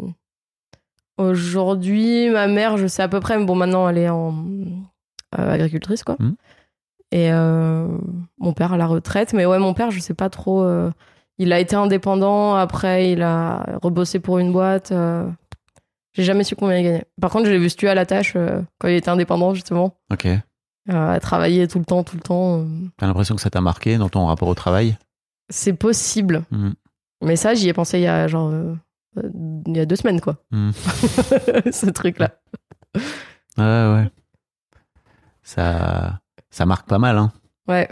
Aujourd'hui, ma mère, je sais à peu près, mais bon, maintenant, elle est en euh, agricultrice, quoi. Mhm. Et euh, mon père à la retraite. Mais ouais, mon père, je sais pas trop. euh, il a été indépendant, après, il a rebossé pour une boîte. euh, J'ai jamais su combien il gagnait. Par contre, je l'ai vu se tuer à la tâche euh, quand il était indépendant, justement. Ok. Euh, à travailler tout le temps, tout le temps. euh. T'as l'impression que ça t'a marqué dans ton rapport au travail? C'est possible. Mhm. Mais ça, j'y ai pensé il y a genre. il y a deux semaines, quoi. Mhm. [laughs] Ce truc-là. Ouais, ouais. Ça, ça marque pas mal, hein Ouais.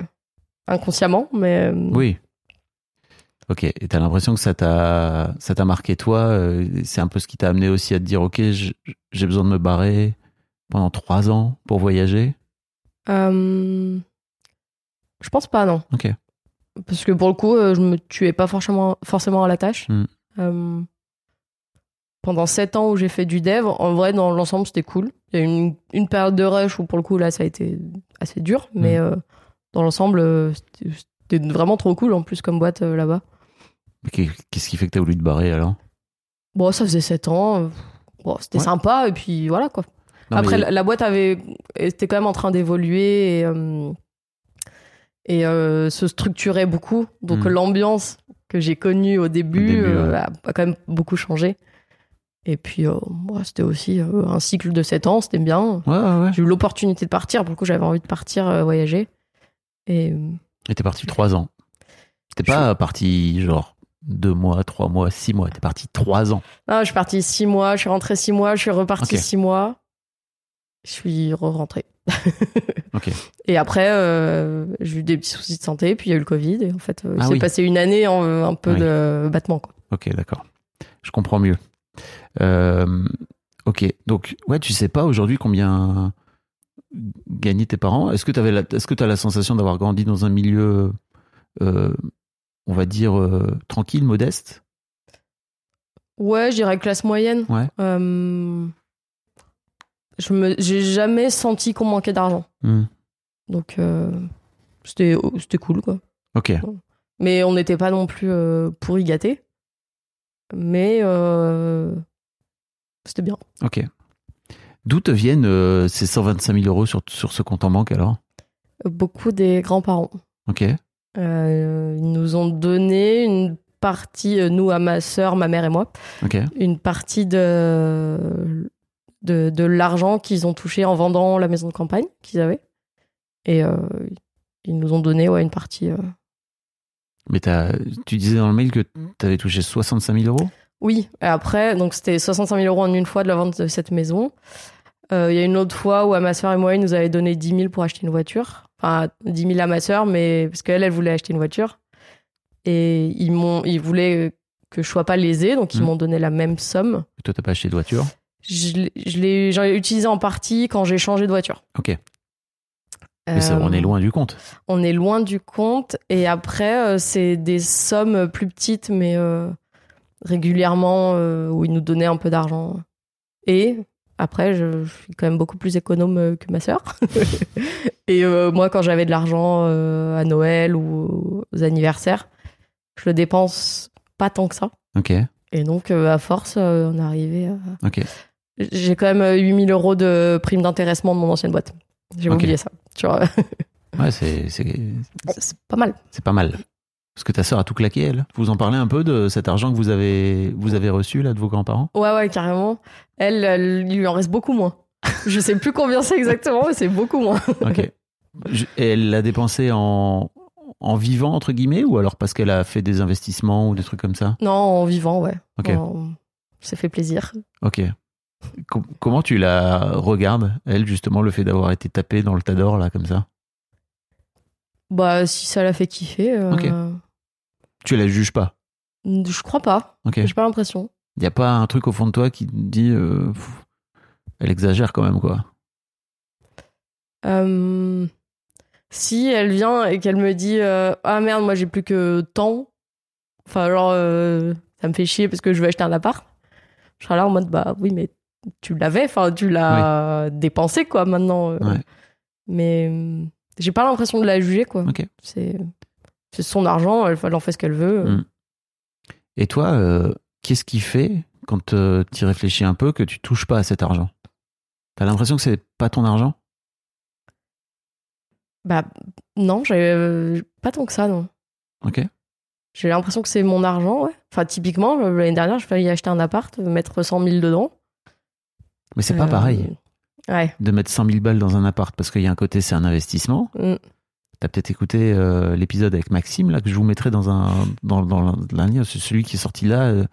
Inconsciemment, mais. euh, Oui. Ok. Et t'as l'impression que ça t'a, ça t'a marqué toi. euh, c'est un peu ce qui t'a amené aussi à te dire, ok, j'ai besoin de me barrer pendant trois ans pour voyager? euh, Je pense pas, non. Ok. Parce que pour le coup, euh, je me tuais pas forcément, forcément à la tâche. Mm. Euh, pendant sept ans où j'ai fait du dev, en vrai, dans l'ensemble, c'était cool. Il y a eu une, une période de rush où, pour le coup, là, ça a été assez dur. Mais Mm. euh, dans l'ensemble, euh, c'était vraiment trop cool, en plus, comme boîte euh, là-bas. Qu'est-ce qui fait que t'as voulu te barrer alors? Bon, ça faisait sept ans. Bon, c'était Ouais. sympa, et puis voilà, quoi. Non, Après, mais- la, la boîte avait était quand même en train d'évoluer et, euh, et euh, se structurait beaucoup. Donc Mm. l'ambiance que j'ai connue au début, début, euh, ouais. a, a quand même beaucoup changé. Et puis, euh, moi, c'était aussi euh, un cycle de 7 ans, c'était bien. Ouais, ouais, ouais. J'ai eu l'opportunité de partir, pour le coup, j'avais envie de partir euh, voyager. Et euh, Et t'es parti trois ans. T'es pas parti genre deux mois, trois mois, six mois. T'es parti trois ans. non, je suis partie 6 mois, je suis rentrée 6 mois, je suis repartie Ok. 6 mois. Je suis re-rentrée. [laughs] Ok. Et après, euh, j'ai eu des petits soucis de santé, puis il y a eu le Covid, et en fait, euh, il Ah s'est oui. passé une année en un peu Oui. de battement. Quoi. Ok, d'accord. Je comprends mieux. Euh, ok, donc ouais, tu sais pas aujourd'hui combien gagnaient tes parents. Est-ce que tu la, est-ce que as la sensation d'avoir grandi dans un milieu, euh, on va dire euh, tranquille, modeste? Ouais, je dirais classe moyenne. Ouais. Je me, j'ai jamais senti qu'on manquait d'argent. Hmm. Donc, c'était, c'était cool, quoi. Ok, Mais on n'était pas non plus pourri gâtés. Mais euh, c'était bien. ok. D'où te viennent euh, ces 125 000 euros sur, sur ce compte en banque alors? Beaucoup des grands-parents. Ok, Euh, ils nous ont donné une partie, nous, à ma sœur, ma mère et moi, une partie de, de, de l'argent qu'ils ont touché en vendant la maison de campagne qu'ils avaient. Et ils nous ont donné ouais, une partie. Mais tu disais dans le mail que tu avais touché 65 000 euros? Oui, et après, donc c'était 65 000 euros en une fois de la vente de cette maison. Euh, Il y a une autre fois où à ma soeur et moi, ils nous avaient donné 10 000 pour acheter une voiture. Enfin, 10 000 à ma soeur, mais parce qu'elle, elle voulait acheter une voiture. Et ils, m'ont, ils voulaient que je sois pas lésée, donc ils Mhm. m'ont donné la même somme. Toi, t'as pas acheté de voiture? Je l'ai j'en ai utilisé en partie quand j'ai changé de voiture. Ok. Mais ça, on Euh, est loin du compte. On est loin du compte. Et après, euh, c'est des sommes plus petites, mais euh, régulièrement, euh, où ils nous donnaient un peu d'argent. Et après, je, je suis quand même beaucoup plus économe euh, que ma sœur. [laughs] et euh, moi, quand j'avais de l'argent euh, à Noël ou aux anniversaires, je le dépense pas tant que ça. Ok, Et donc, euh, à force, euh, on est arrivé à... ok. J'ai quand même 8000 euros de prime d'intéressement de mon ancienne boîte. J'ai Ok. oublié ça. Tu vois, [laughs] Ouais, c'est c'est- pas mal. c'est pas mal. Parce que ta sœur a tout claqué, elle. Vous en parlez un peu de cet argent que vous avez, vous avez reçu là de vos grands-parents? Ouais, ouais, carrément. Elle, elle, il lui en reste beaucoup moins. Je sais plus combien c'est exactement, mais c'est beaucoup moins. [laughs] Ok. Je- et elle l'a dépensé en, en vivant, entre guillemets, ou alors parce qu'elle a fait des investissements ou des trucs comme ça? Non, en vivant, ouais. Ok. Ça fait plaisir. Ok. Com- comment tu la regardes, elle, justement, le fait d'avoir été tapée dans le tas d'or, là, comme ça? Bah, si ça l'a fait kiffer, euh, Ok. Tu la juges pas? Je crois pas. Ok. J'ai pas l'impression. N'y a pas un truc au fond de toi qui te dit. euh, pff, elle exagère quand même, quoi? Euh, Si elle vient et qu'elle me dit euh, Ah merde, moi j'ai plus que tant. Enfin, genre, ça me fait chier parce que je veux acheter un appart. Je serai là en mode Bah oui, mais tu l'avais, enfin, tu l'as dépensé, quoi, maintenant. euh. Ouais. Mais euh, j'ai pas l'impression de la juger, quoi. C'est son argent, elle, elle en fait ce qu'elle veut. Mm. Et toi, euh, qu'est-ce qui fait, quand tu y réfléchis un peu, que tu touches pas à cet argent? T'as l'impression que c'est pas ton argent? Bah, non, j'ai euh, pas tant que ça, non. Ok. J'ai l'impression que c'est mon argent, ouais. Enfin, typiquement, euh, l'année dernière, je failli acheter un appart, mettre 100 000 dedans. Mais c'est pas Euh, pareil Ouais. de mettre 100 000 balles dans un appart parce qu'il y a un côté, c'est un investissement. Mm. T'as peut-être écouté euh, l'épisode avec Maxime, là, que je vous mettrai dans un dans, dans c'est celui qui est sorti là. euh,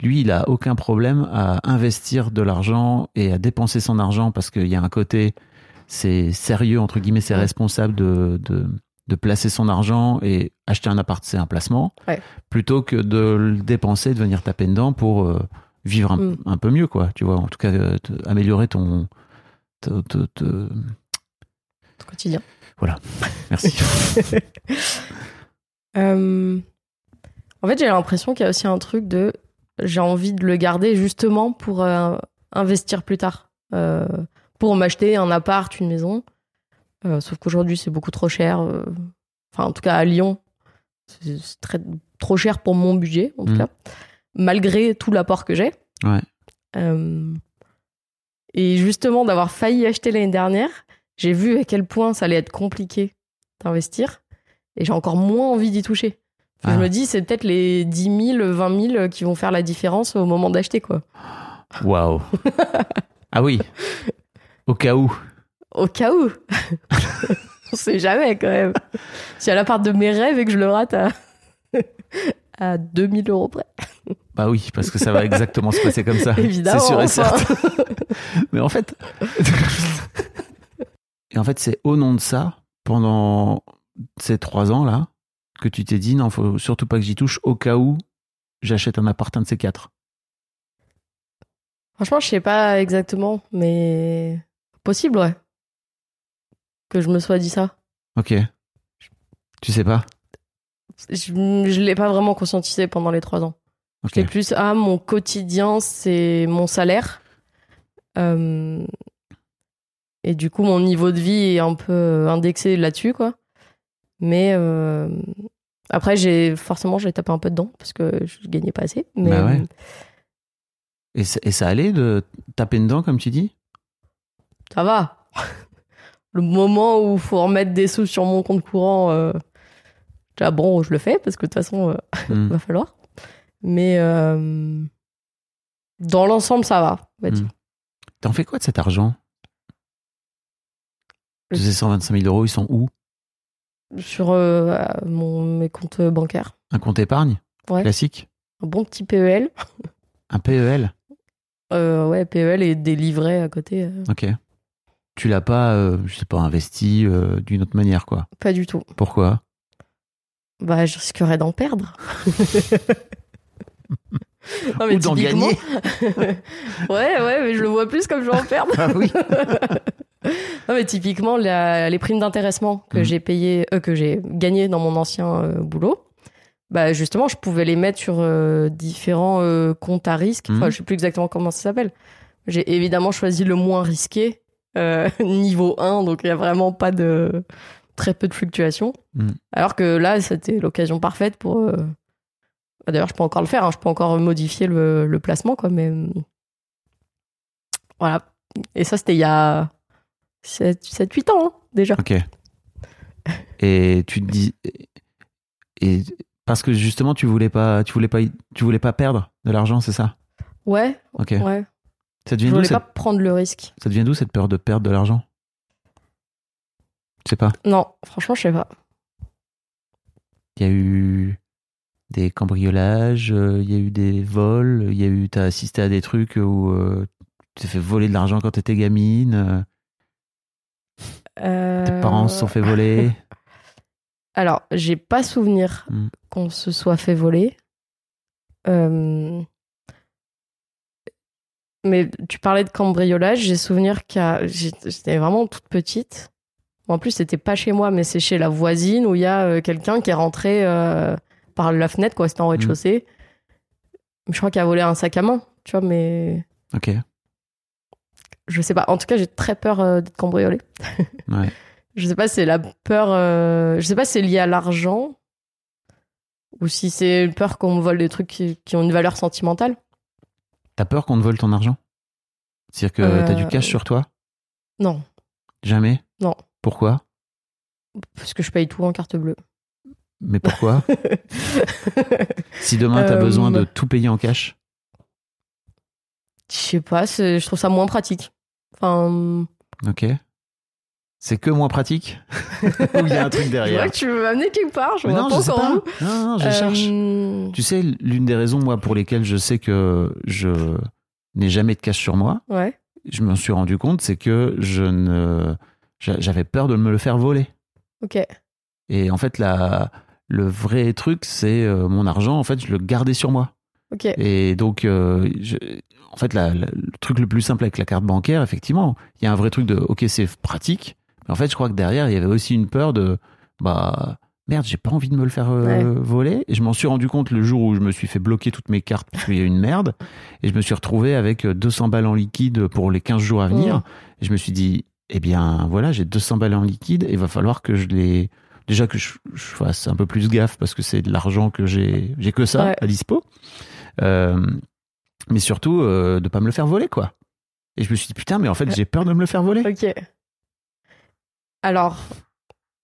lui, il a aucun problème à investir de l'argent et à dépenser son argent parce qu'il y a un côté, c'est sérieux, entre guillemets, c'est responsable de, de, de placer son argent et acheter un appart, c'est un placement, Ouais. plutôt que de le dépenser, de venir taper dedans pour euh, vivre un, Mm. un peu mieux, quoi. Tu vois, en tout cas, euh, améliorer ton. te- te- quotidien. Merci. [laughs] Euh, En fait, j'ai l'impression qu'il y a aussi un truc de j'ai envie de le garder justement pour euh, investir plus tard. Euh, pour m'acheter un appart, une maison. Sauf qu'aujourd'hui, c'est beaucoup trop cher. Enfin, en tout cas, à Lyon, c'est très, trop cher pour mon budget, en tout Mhm. cas. Malgré tout l'apport que j'ai. Ouais. Euh, et justement, d'avoir failli acheter l'année dernière, j'ai vu à quel point ça allait être compliqué d'investir. Et j'ai encore moins envie d'y toucher. Je Ah. me dis, c'est peut-être les 10 000, 20 000 qui vont faire la différence au moment d'acheter, quoi. Waouh. [laughs] Ah oui. Au cas où. Au cas où. [laughs] On sait jamais, quand même. Si à la part de mes rêves et que je le rate à, [laughs] à 2000 euros près. Bah oui, parce que ça va exactement se passer comme ça. Évidemment. [laughs] C'est sûr et enfin. certain. [laughs] Mais en fait. [laughs] et en fait, c'est au nom de ça, pendant ces trois ans-là, que tu t'es dit non, faut surtout pas que j'y touche au cas où j'achète un appart un de ces quatre. Franchement, je sais pas exactement, mais possible, ouais. Que je me sois dit ça. Ok. Tu sais pas? Je, je l'ai pas vraiment conscientisé pendant les trois ans. Ok. J'étais plus, ah, mon quotidien, c'est mon salaire. Euh, et du coup, mon niveau de vie est un peu indexé là-dessus, quoi. Mais euh, après, j'ai forcément, j'ai tapé un peu dedans parce que je gagnais pas assez. Mais Bah ouais. Et, ça- et ça allait de taper dedans, comme tu dis? Ça va. [laughs] Le moment où il faut remettre des sous sur mon compte courant, euh, bon, je le fais parce que de toute façon, euh, [laughs] Hmm. va falloir. Mais euh, dans l'ensemble, ça va. on va dire. Hmm. T'en fais quoi de cet argent? Ces 125 000 euros, ils sont où? Sur euh, mon, mes comptes bancaires. Un compte épargne? Ouais. Classique? Un bon petit PEL. [laughs] Un PEL Euh, ouais, PEL et des livrets à côté. euh, Ok. Tu l'as pas, euh, je sais pas, investi euh, d'une autre manière, quoi? pas du tout. Pourquoi? Bah, je risquerais d'en perdre. [laughs] Non, Ou d'en typiquement- gagner [laughs] ouais, ouais, mais je le vois plus comme je vais en perdre. Ah oui [laughs] Non, mais typiquement, la- les primes d'intéressement que Mhm. j'ai payé, euh, que j'ai gagné dans mon ancien euh, boulot, bah justement, je pouvais les mettre sur euh, différents comptes à risque. Enfin, Mhm. je sais plus exactement comment ça s'appelle. J'ai évidemment choisi le moins risqué, [laughs] niveau 1, donc il y a vraiment pas de très peu de fluctuations. Mhm. Alors que là, c'était l'occasion parfaite pour. Bah, D'ailleurs, je peux encore le faire, hein, je peux encore modifier le, le placement, quoi, mais euh, voilà. Et ça, c'était il y a 7-8 ans hein, déjà. Ok. Et tu te dis. Et parce que justement, tu voulais pas, tu voulais pas, tu voulais pas perdre de l'argent, c'est ça? Ouais, Ok. ouais. Ça Je devient d'où voulais cette, pas prendre le risque. ça devient d'où cette peur de perdre de l'argent? Je sais pas? Non, franchement, je sais pas. Il y a eu des cambriolages, euh, il y a eu des vols, il y a eu, t'as assisté à des trucs où euh, tu t'es fait voler de l'argent quand t'étais gamine, euh, tes Euh, parents se sont fait voler. [laughs] Alors, j'ai pas souvenir Hmm. qu'on se soit fait voler. Euh, Mais tu parlais de cambriolage, j'ai souvenir qu'à j'étais j'étais vraiment toute petite. En plus, c'était pas chez moi, mais c'est chez la voisine où il y a euh, quelqu'un qui est rentré euh, par la fenêtre, quoi. C'était en rez-de-chaussée. Je crois qu'il a volé un sac à main, tu vois, mais Ok. je sais pas. En tout cas, j'ai très peur euh, d'être cambriolée. [laughs] Ouais. Je sais pas si c'est la peur. euh, Je sais pas si c'est lié à l'argent ou si c'est une peur qu'on me vole des trucs qui, qui ont une valeur sentimentale. T'as peur qu'on te vole ton argent? C'est-à-dire que t'as du Euh, cash sur toi? Non, Jamais? Non. Pourquoi? Parce que je paye tout en carte bleue. Mais pourquoi [laughs] Si demain t'as Euh, besoin de tout payer en cash Je sais pas, je trouve ça moins pratique. Enfin, Ok. C'est que moins pratique Ou il y a un truc [laughs] je derrière vois que tu veux m'amener quelque part, je vois non, pas je sais pas. Non, non, je Euh, cherche. Tu sais, l'une des raisons, moi, pour lesquelles je sais que je n'ai jamais de cash sur moi, Ouais, je m'en suis rendu compte, c'est que je ne, j'a- j'avais peur de me le faire voler. ok. Et en fait, la, le vrai truc, c'est euh, mon argent, en fait, je le gardais sur moi. Et donc, euh, je- en fait, la- la- le truc le plus simple avec la carte bancaire, effectivement, il y a un vrai truc de, ok, c'est pratique. Mais en fait, je crois que derrière, il y avait aussi une peur de, bah, merde, j'ai pas envie de me le faire euh, Ouais. voler. Et je m'en suis rendu compte le jour où je me suis fait bloquer toutes mes cartes parce qu'il y a eu une merde. Et je me suis retrouvé avec 200 balles en liquide pour les 15 jours à venir. Mmh. Et je me suis dit, eh bien, voilà, j'ai 200 balles en liquide et il va falloir que je les, déjà que je, je fasse un peu plus gaffe parce que c'est de l'argent que j'ai, j'ai que ça Ouais. à dispo. Euh, mais surtout, euh, de pas me le faire voler, quoi. Et je me suis dit, putain, mais en fait, j'ai peur de me le faire voler. Ok. Alors,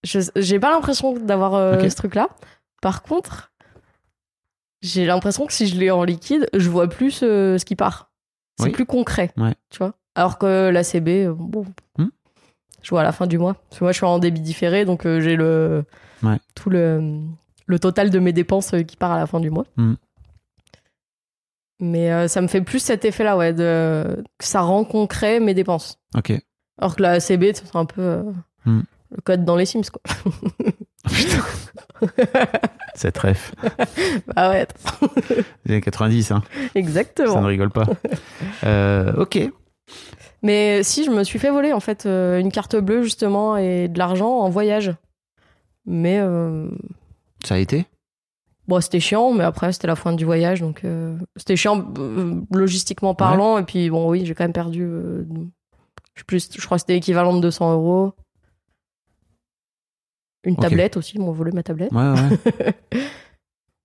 je j'ai pas l'impression d'avoir euh, ce truc-là. Par contre, j'ai l'impression que si je l'ai en liquide, je vois plus euh, ce qui part. C'est Oui. plus concret. Ouais. Tu vois Alors que la CB, bon, Hmm. Je vois à la fin du mois. Parce que moi, je suis en débit différé, donc euh, j'ai le Ouais. tout le, le total de mes dépenses euh, qui part à la fin du mois. Hmm. Mais euh, ça me fait plus cet effet-là, ouais, de, que ça rend concret mes dépenses. Ok. Alors que la CB, c'est un peu Hmm. le code dans les Sims, quoi. [laughs] [laughs] Cette ref. bah ouais, Les années 90, hein. Ça ne exactement. rigole pas. Ok. Mais si, je me suis fait voler, en fait, euh, une carte bleue, justement, et de l'argent en voyage. Mais euh, Ça a été? bon, c'était chiant, mais après, c'était la fin du voyage, donc euh, c'était chiant euh, logistiquement parlant. Et puis, bon, oui, j'ai quand même perdu. euh, je, sais plus, je crois que c'était l'équivalent de 200 euros. Une Ok. tablette aussi, ils m'ont volé ma tablette. Ouais, ouais. [laughs]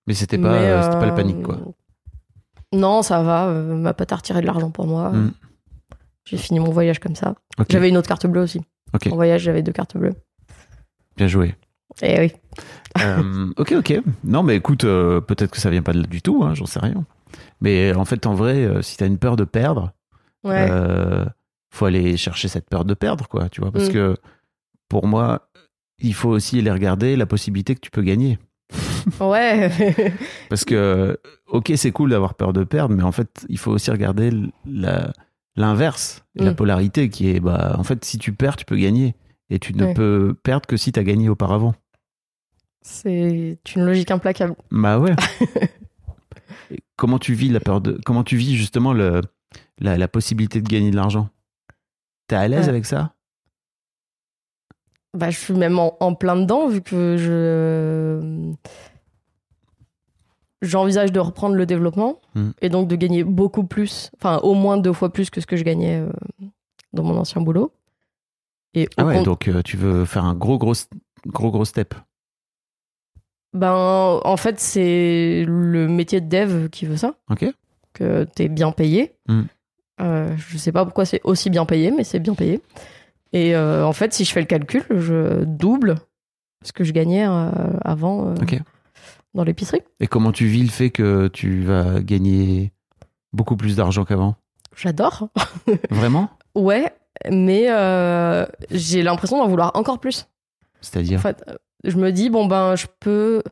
Mais c'était pas, Mais, euh, c'était pas la panique, quoi. Non, ça va. euh, ma a retiré de l'argent pour moi. Mm. J'ai fini mon voyage comme ça. J'avais une autre carte bleue aussi. Ok. En voyage, j'avais deux cartes bleues. Bien joué. Et oui. Euh, ok, ok. Non, mais écoute, euh, peut-être que ça vient pas de là du tout, hein, j'en sais rien. Mais en fait, en vrai, euh, si t'as une peur de perdre, Ouais. euh, faut aller chercher cette peur de perdre, quoi, tu vois, parce Mm. que pour moi, il faut aussi aller regarder la possibilité que tu peux gagner. Ouais. Parce que, ok, c'est cool d'avoir peur de perdre, mais en fait, il faut aussi regarder la- l'inverse, la Mm. polarité qui est, bah, en fait, si tu perds, tu peux gagner. Et tu ne Ouais. peux perdre que si tu as gagné auparavant. c'est une logique implacable. Bah ouais. [laughs] Comment tu vis la peur de. Comment tu vis justement le, la, la possibilité de gagner de l'argent? T'es à l'aise Ouais. avec ça? Bah, je suis même en, en plein dedans vu que je j'envisage de reprendre le développement Mm. et donc de gagner beaucoup plus, enfin au moins deux fois plus que ce que je gagnais euh, dans mon ancien boulot. Et Ah ouais, donc euh, tu veux faire un gros, gros, gros, gros step. ben en fait c'est le métier de dev qui veut ça, Ok que t'es bien payé. Mm. Euh, je sais pas pourquoi c'est aussi bien payé, mais c'est bien payé. Et euh, en fait, si je fais le calcul, je double ce que je gagnais avant Ok. Dans l'épicerie. Et comment tu vis le fait que tu vas gagner beaucoup plus d'argent qu'avant? J'adore. [laughs] Vraiment? Ouais, mais euh, j'ai l'impression d'en vouloir encore plus. En C'est-à-dire fait, euh, je me dis, bon, ben, je peux.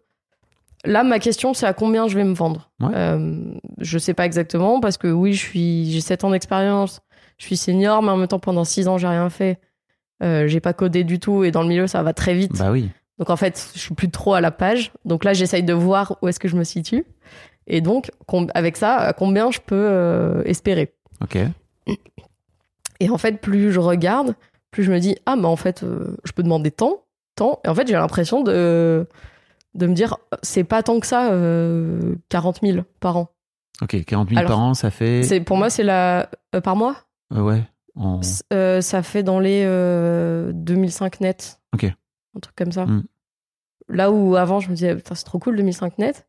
Là, ma question, c'est à combien je vais me vendre? Ouais. Euh, je sais pas exactement parce que oui, je suis, j'ai 7 ans d'expérience, je suis senior, mais en même temps, pendant 6 ans, j'ai rien fait. Euh, j'ai pas codé du tout et dans le milieu, ça va très vite. Bah oui. Donc en fait, je suis plus trop à la page. Donc là, j'essaye de voir où est-ce que je me situe. Et donc, avec ça, à combien je peux euh, espérer. Ok. Et en fait, plus je regarde, plus je me dis ah mais en fait, euh, je peux demander tant, tant. Et en fait, j'ai l'impression de de me dire c'est pas tant que ça, euh, 40 000 par an. Ok, 40 000 Alors, par an, ça fait. C'est pour moi c'est la euh, par mois. Euh, ouais. euh, ça fait dans les euh, 2005 net. Ok. Un truc comme ça. Mm. Là où avant je me disais putain c'est trop cool 2005 net.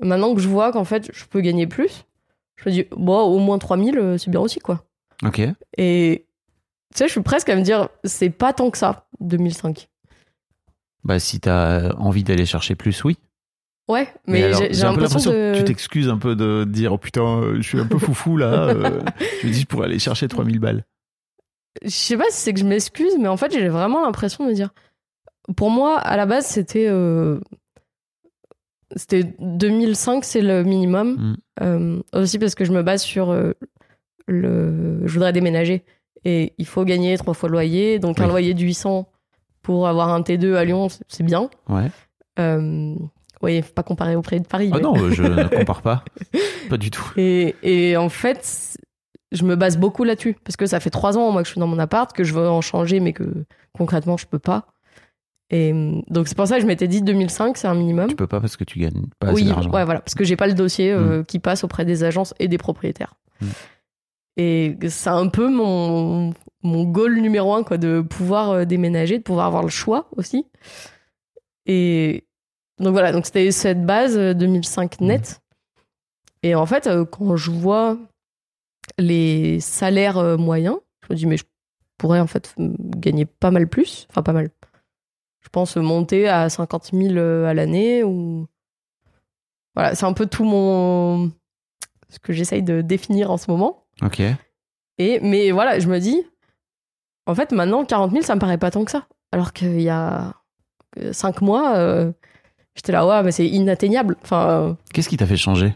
Maintenant que je vois qu'en fait je peux gagner plus, je me dis bon au moins 3000 euh, c'est bien aussi quoi. Ok. Et tu sais je suis presque à me dire c'est pas tant que ça 2005. Bah si t'as envie d'aller chercher plus, oui. Ouais, mais, j'ai j'ai un peu l'impression que tu t'excuses un peu de dire oh putain, euh, je suis un peu [laughs] foufou là. euh, je me dis je pourrais aller chercher 3000 balles. Je sais pas si c'est que je m'excuse, mais en fait, j'ai vraiment l'impression de me dire. Pour moi, à la base, c'était. euh, C'était 2005, c'est le minimum. Mm. Euh, aussi parce que je me base sur euh, le. Je voudrais déménager. Et il faut gagner trois fois le loyer. Donc, un loyer de 800 pour avoir un T2 à Lyon, c'est- bien. Ouais. Euh, oui, faut pas comparer au prix de Paris. Ah mais- non, euh, [laughs] je ne compare pas. Pas du tout. Et, et en fait, je me base beaucoup là-dessus. Parce que ça fait trois ans, moi, que je suis dans mon appart, que je veux en changer, mais que concrètement, je peux pas. Et donc, c'est pour ça que je m'étais dit 2005, c'est un minimum. Tu peux pas parce que tu gagnes pas assez Oui, d'argent. ouais, voilà. Parce que j'ai pas le dossier euh, qui passe auprès des agences et des propriétaires. Mm. Et c'est un peu mon, mon goal numéro un, quoi, de pouvoir euh, déménager, de pouvoir avoir le choix aussi. Et donc voilà, donc c'était cette base euh, 2005 net. Et en fait, euh, quand je vois les salaires moyens, je me dis, mais je pourrais en fait gagner pas mal plus. Enfin, pas mal. Je pense monter à 50 000 euh, à l'année ou? Voilà, c'est un peu tout mon. ce que j'essaye de définir en ce moment. Ok. Et, mais voilà, je me dis, en fait, maintenant, 40 000, ça me paraît pas tant que ça. Alors qu'il y a 5 mois, euh, j'étais là, ouais, mais c'est inatteignable. Enfin, euh, Qu'est-ce qui t'a fait changer?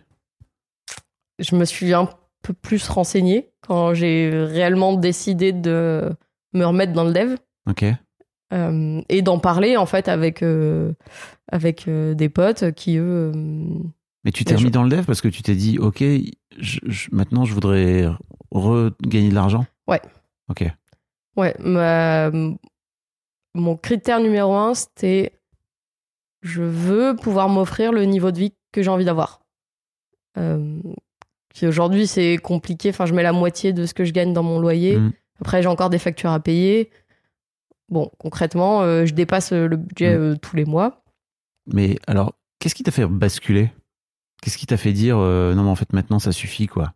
je me suis un peu plus renseignée quand j'ai réellement décidé de me remettre dans le dev Ok. Euh, et d'en parler en fait avec, euh, avec euh, des potes qui, eux. Mais tu t'es remis dans le dev parce que tu t'es dit, ok, je- je- maintenant je voudrais regagner de l'argent? Ouais. Ok. Ouais, ma- mon critère numéro un, c'était je veux pouvoir m'offrir le niveau de vie que j'ai envie d'avoir. Qui aujourd'hui, c'est compliqué. Enfin, je mets la moitié de ce que je gagne dans mon loyer. Mm. Après, j'ai encore des factures à payer. Bon, concrètement, euh, je dépasse euh, le budget Mm. euh, tous les mois. Mais alors, qu'est-ce qui t'a fait basculer? Qu'est-ce qui t'a fait dire, euh, non, mais en fait, maintenant ça suffit, quoi?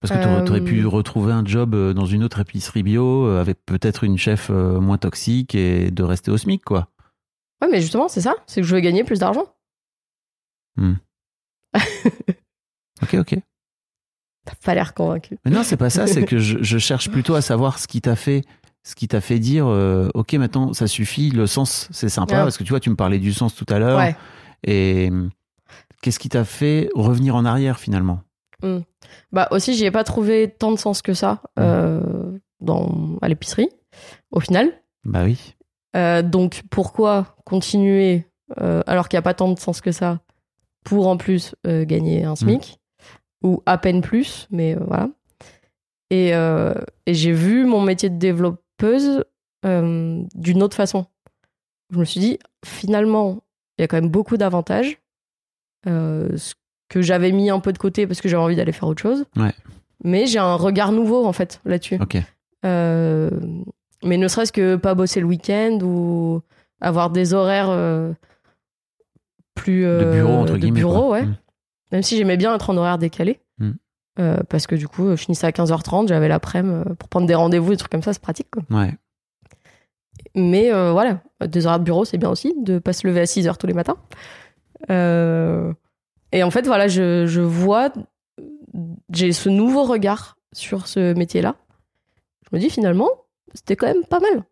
Parce que t'aurais t'aurais pu retrouver un job dans une autre épicerie bio avec peut-être une chef moins toxique et de rester au SMIC, quoi. Ouais, mais justement, c'est ça. C'est que je veux gagner plus d'argent. [laughs] Ok, ok. T'as pas l'air convaincu. Mais non, c'est pas ça, c'est que je, je cherche [laughs] plutôt à savoir ce qui t'a fait ce qui t'a fait dire, euh, ok, maintenant ça suffit, le sens c'est sympa, Ouais. parce que tu vois, tu me parlais du sens tout à l'heure. Ouais. Et hum, qu'est-ce qui t'a fait revenir en arrière finalement? Bah aussi, j'y ai pas trouvé tant de sens que ça euh, dans, à l'épicerie, au final. Bah oui. Euh, donc pourquoi continuer alors qu'il n'y a pas tant de sens que ça pour en plus gagner un SMIC ou à peine plus, mais voilà. Et, et j'ai vu mon métier de développeuse euh, d'une autre façon. Je me suis dit, finalement, il y a quand même beaucoup d'avantages, euh, ce que j'avais mis un peu de côté parce que j'avais envie d'aller faire autre chose. Ouais. Mais j'ai un regard nouveau en fait là-dessus. Euh, mais ne serait-ce que pas bosser le week-end ou avoir des horaires plus De bureau, entre de guillemets. bureau, ouais. Mm. Même si j'aimais bien être en horaire décalé. Euh, parce que du coup, je finissais à 15h30, j'avais l'après-midi euh, pour prendre des rendez-vous, des trucs comme ça, c'est pratique. Quoi. Ouais. Mais euh, voilà, des horaires de bureau, c'est bien aussi, de pas se lever à 6h tous les matins. Euh, et en fait, voilà, je, je vois, j'ai ce nouveau regard sur ce métier-là. Je me dis finalement, c'était quand même pas mal.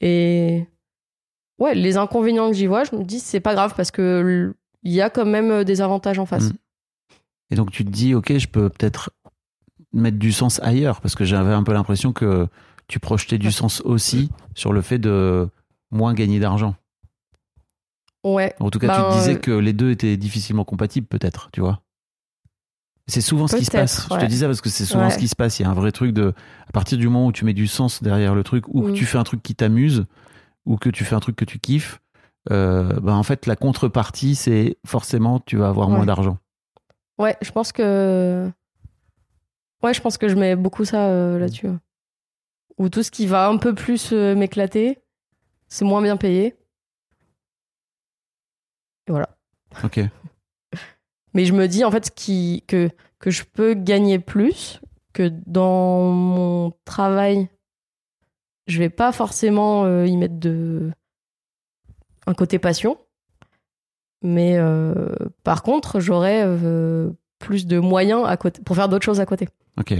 Et ouais, les inconvénients que j'y vois, je me dis c'est pas grave parce que il y a quand même des avantages en face. Mm. Et donc tu te dis, ok, je peux peut-être mettre du sens ailleurs, parce que j'avais un peu l'impression que tu projetais du sens aussi sur le fait de moins gagner d'argent. Ouais, En tout cas, tu Ben, te disais euh, que les deux étaient difficilement compatibles, peut-être, tu vois. C'est souvent ce qui se passe. Je te ouais. dis ça parce que c'est souvent Ouais. ce qui se passe. Il y a un vrai truc de, à partir du moment où tu mets du sens derrière le truc, ou que Mm. tu fais un truc qui t'amuse, ou que tu fais un truc que tu kiffes, euh, ben en fait, la contrepartie, c'est forcément, tu vas avoir moins d'argent. Ouais, je pense que ouais, je pense que je mets beaucoup ça euh, là-dessus. ouais. Ou tout ce qui va un peu plus euh, m'éclater, c'est moins bien payé. Et voilà. Ok. [laughs] Mais je me dis en fait qui, que, que je peux gagner plus, que dans mon travail, je vais pas forcément euh, y mettre de un côté passion. Mais euh, par contre, j'aurai euh, plus de moyens à côté, pour faire d'autres choses à côté. Ok.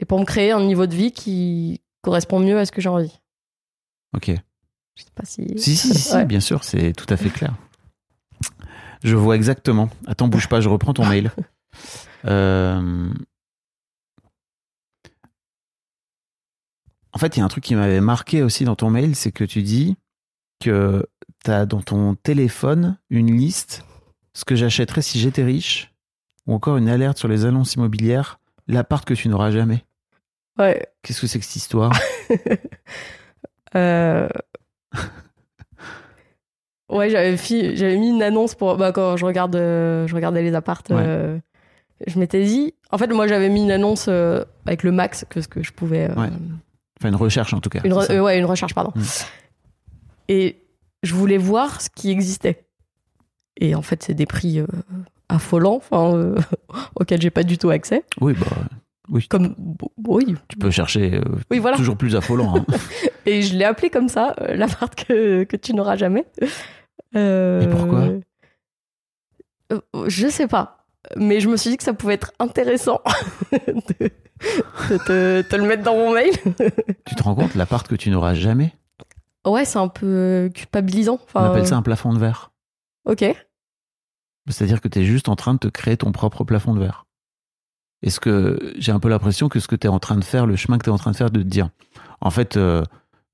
Et pour me créer un niveau de vie qui correspond mieux à ce que j'ai envie. Ok. Je sais pas si. Si, si, si, bien sûr, c'est tout à fait clair. Je vois exactement. Attends, bouge pas, je reprends ton mail. [laughs] Euh, En fait, il y a un truc qui m'avait marqué aussi dans ton mail, c'est que tu dis que tu as dans ton téléphone une liste, ce que j'achèterais si j'étais riche, ou encore une alerte sur les annonces immobilières, l'appart que tu n'auras jamais. Ouais. Qu'est-ce que c'est que cette histoire? [laughs] Euh, Ouais, j'avais fi- j'avais mis une annonce pour bah, quand je regarde euh, je regardais les apparts. Ouais. euh, je m'étais dit, en fait, moi j'avais mis une annonce avec le max que ce que je pouvais. Ouais. Enfin, une recherche en tout cas. une, re- ouais, une recherche, pardon. Mm. Et je voulais voir ce qui existait. Et en fait, c'est des prix euh, affolants, enfin, euh, [laughs] auxquels j'ai pas du tout accès. Oui, bah, oui. Comme, oui, Tu peux chercher euh, oui, voilà. toujours plus affolant. hein. [laughs] Et je l'ai appelé comme ça, euh, l'appart que, que tu n'auras jamais. Et pourquoi Je sais pas. Mais je me suis dit que ça pouvait être intéressant [laughs] de, de te, te le mettre dans mon mail. tu te rends compte, l'appart que tu n'auras jamais, Ouais, c'est un peu culpabilisant. on appelle ça un plafond de verre. Ok. C'est-à-dire que tu es juste en train de te créer ton propre plafond de verre. Est-ce que j'ai un peu l'impression que ce que tu es en train de faire, le chemin que tu es en train de faire, de te dire, en fait, euh,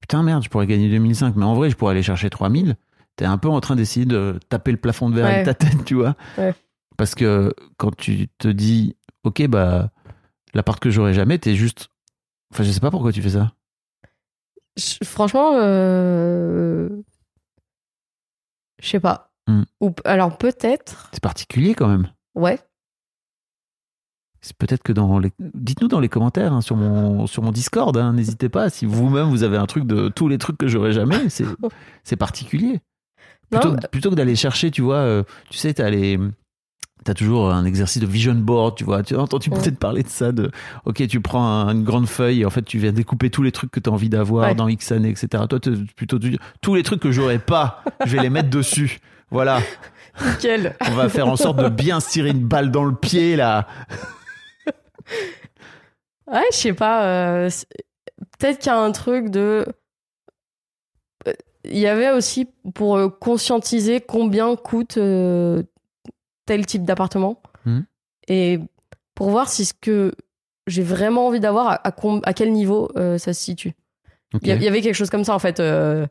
putain merde, je pourrais gagner 2005, mais en vrai, je pourrais aller chercher 3000. Tu es un peu en train d'essayer de taper le plafond de verre Ouais. avec ta tête, tu vois. Ouais. Parce que quand tu te dis, ok, bah, l'appart que j'aurai jamais, tu es juste. Enfin, je sais pas pourquoi tu fais ça. Je- franchement, euh, je sais pas. Hmm. Ou alors peut-être, C'est particulier quand même. ouais. C'est peut-être que dans les. Dites-nous dans les commentaires hein, sur, mon, sur mon Discord, hein, n'hésitez pas. Si vous-même vous avez un truc de tous les trucs que j'aurais jamais, c'est, [laughs] particulier. Non, Plutôt, plutôt que d'aller chercher, tu vois, euh, tu sais, t'as les. T'as toujours un exercice de vision board, tu vois. Tu as entendu Ouais. peut-être parler de ça. De, ok, tu prends un- une grande feuille et en fait, tu viens découper tous les trucs que tu as envie d'avoir Ouais. dans X années, etc. Toi, t'es plutôt tu tous les trucs que j'aurais pas, je vais les mettre dessus. Voilà. [laughs] nickel. On va faire en sorte de bien se tirer une balle dans le pied, là. Ouais, je sais pas. euh, Peut-être qu'il y a un truc de. Euh, Il y avait aussi pour euh, conscientiser combien coûte euh, tel type d'appartement. Mhm. Et pour voir si ce que j'ai vraiment envie d'avoir, à, à com- à quel niveau euh, ça se situe. Il y, avait quelque chose comme ça en fait. euh,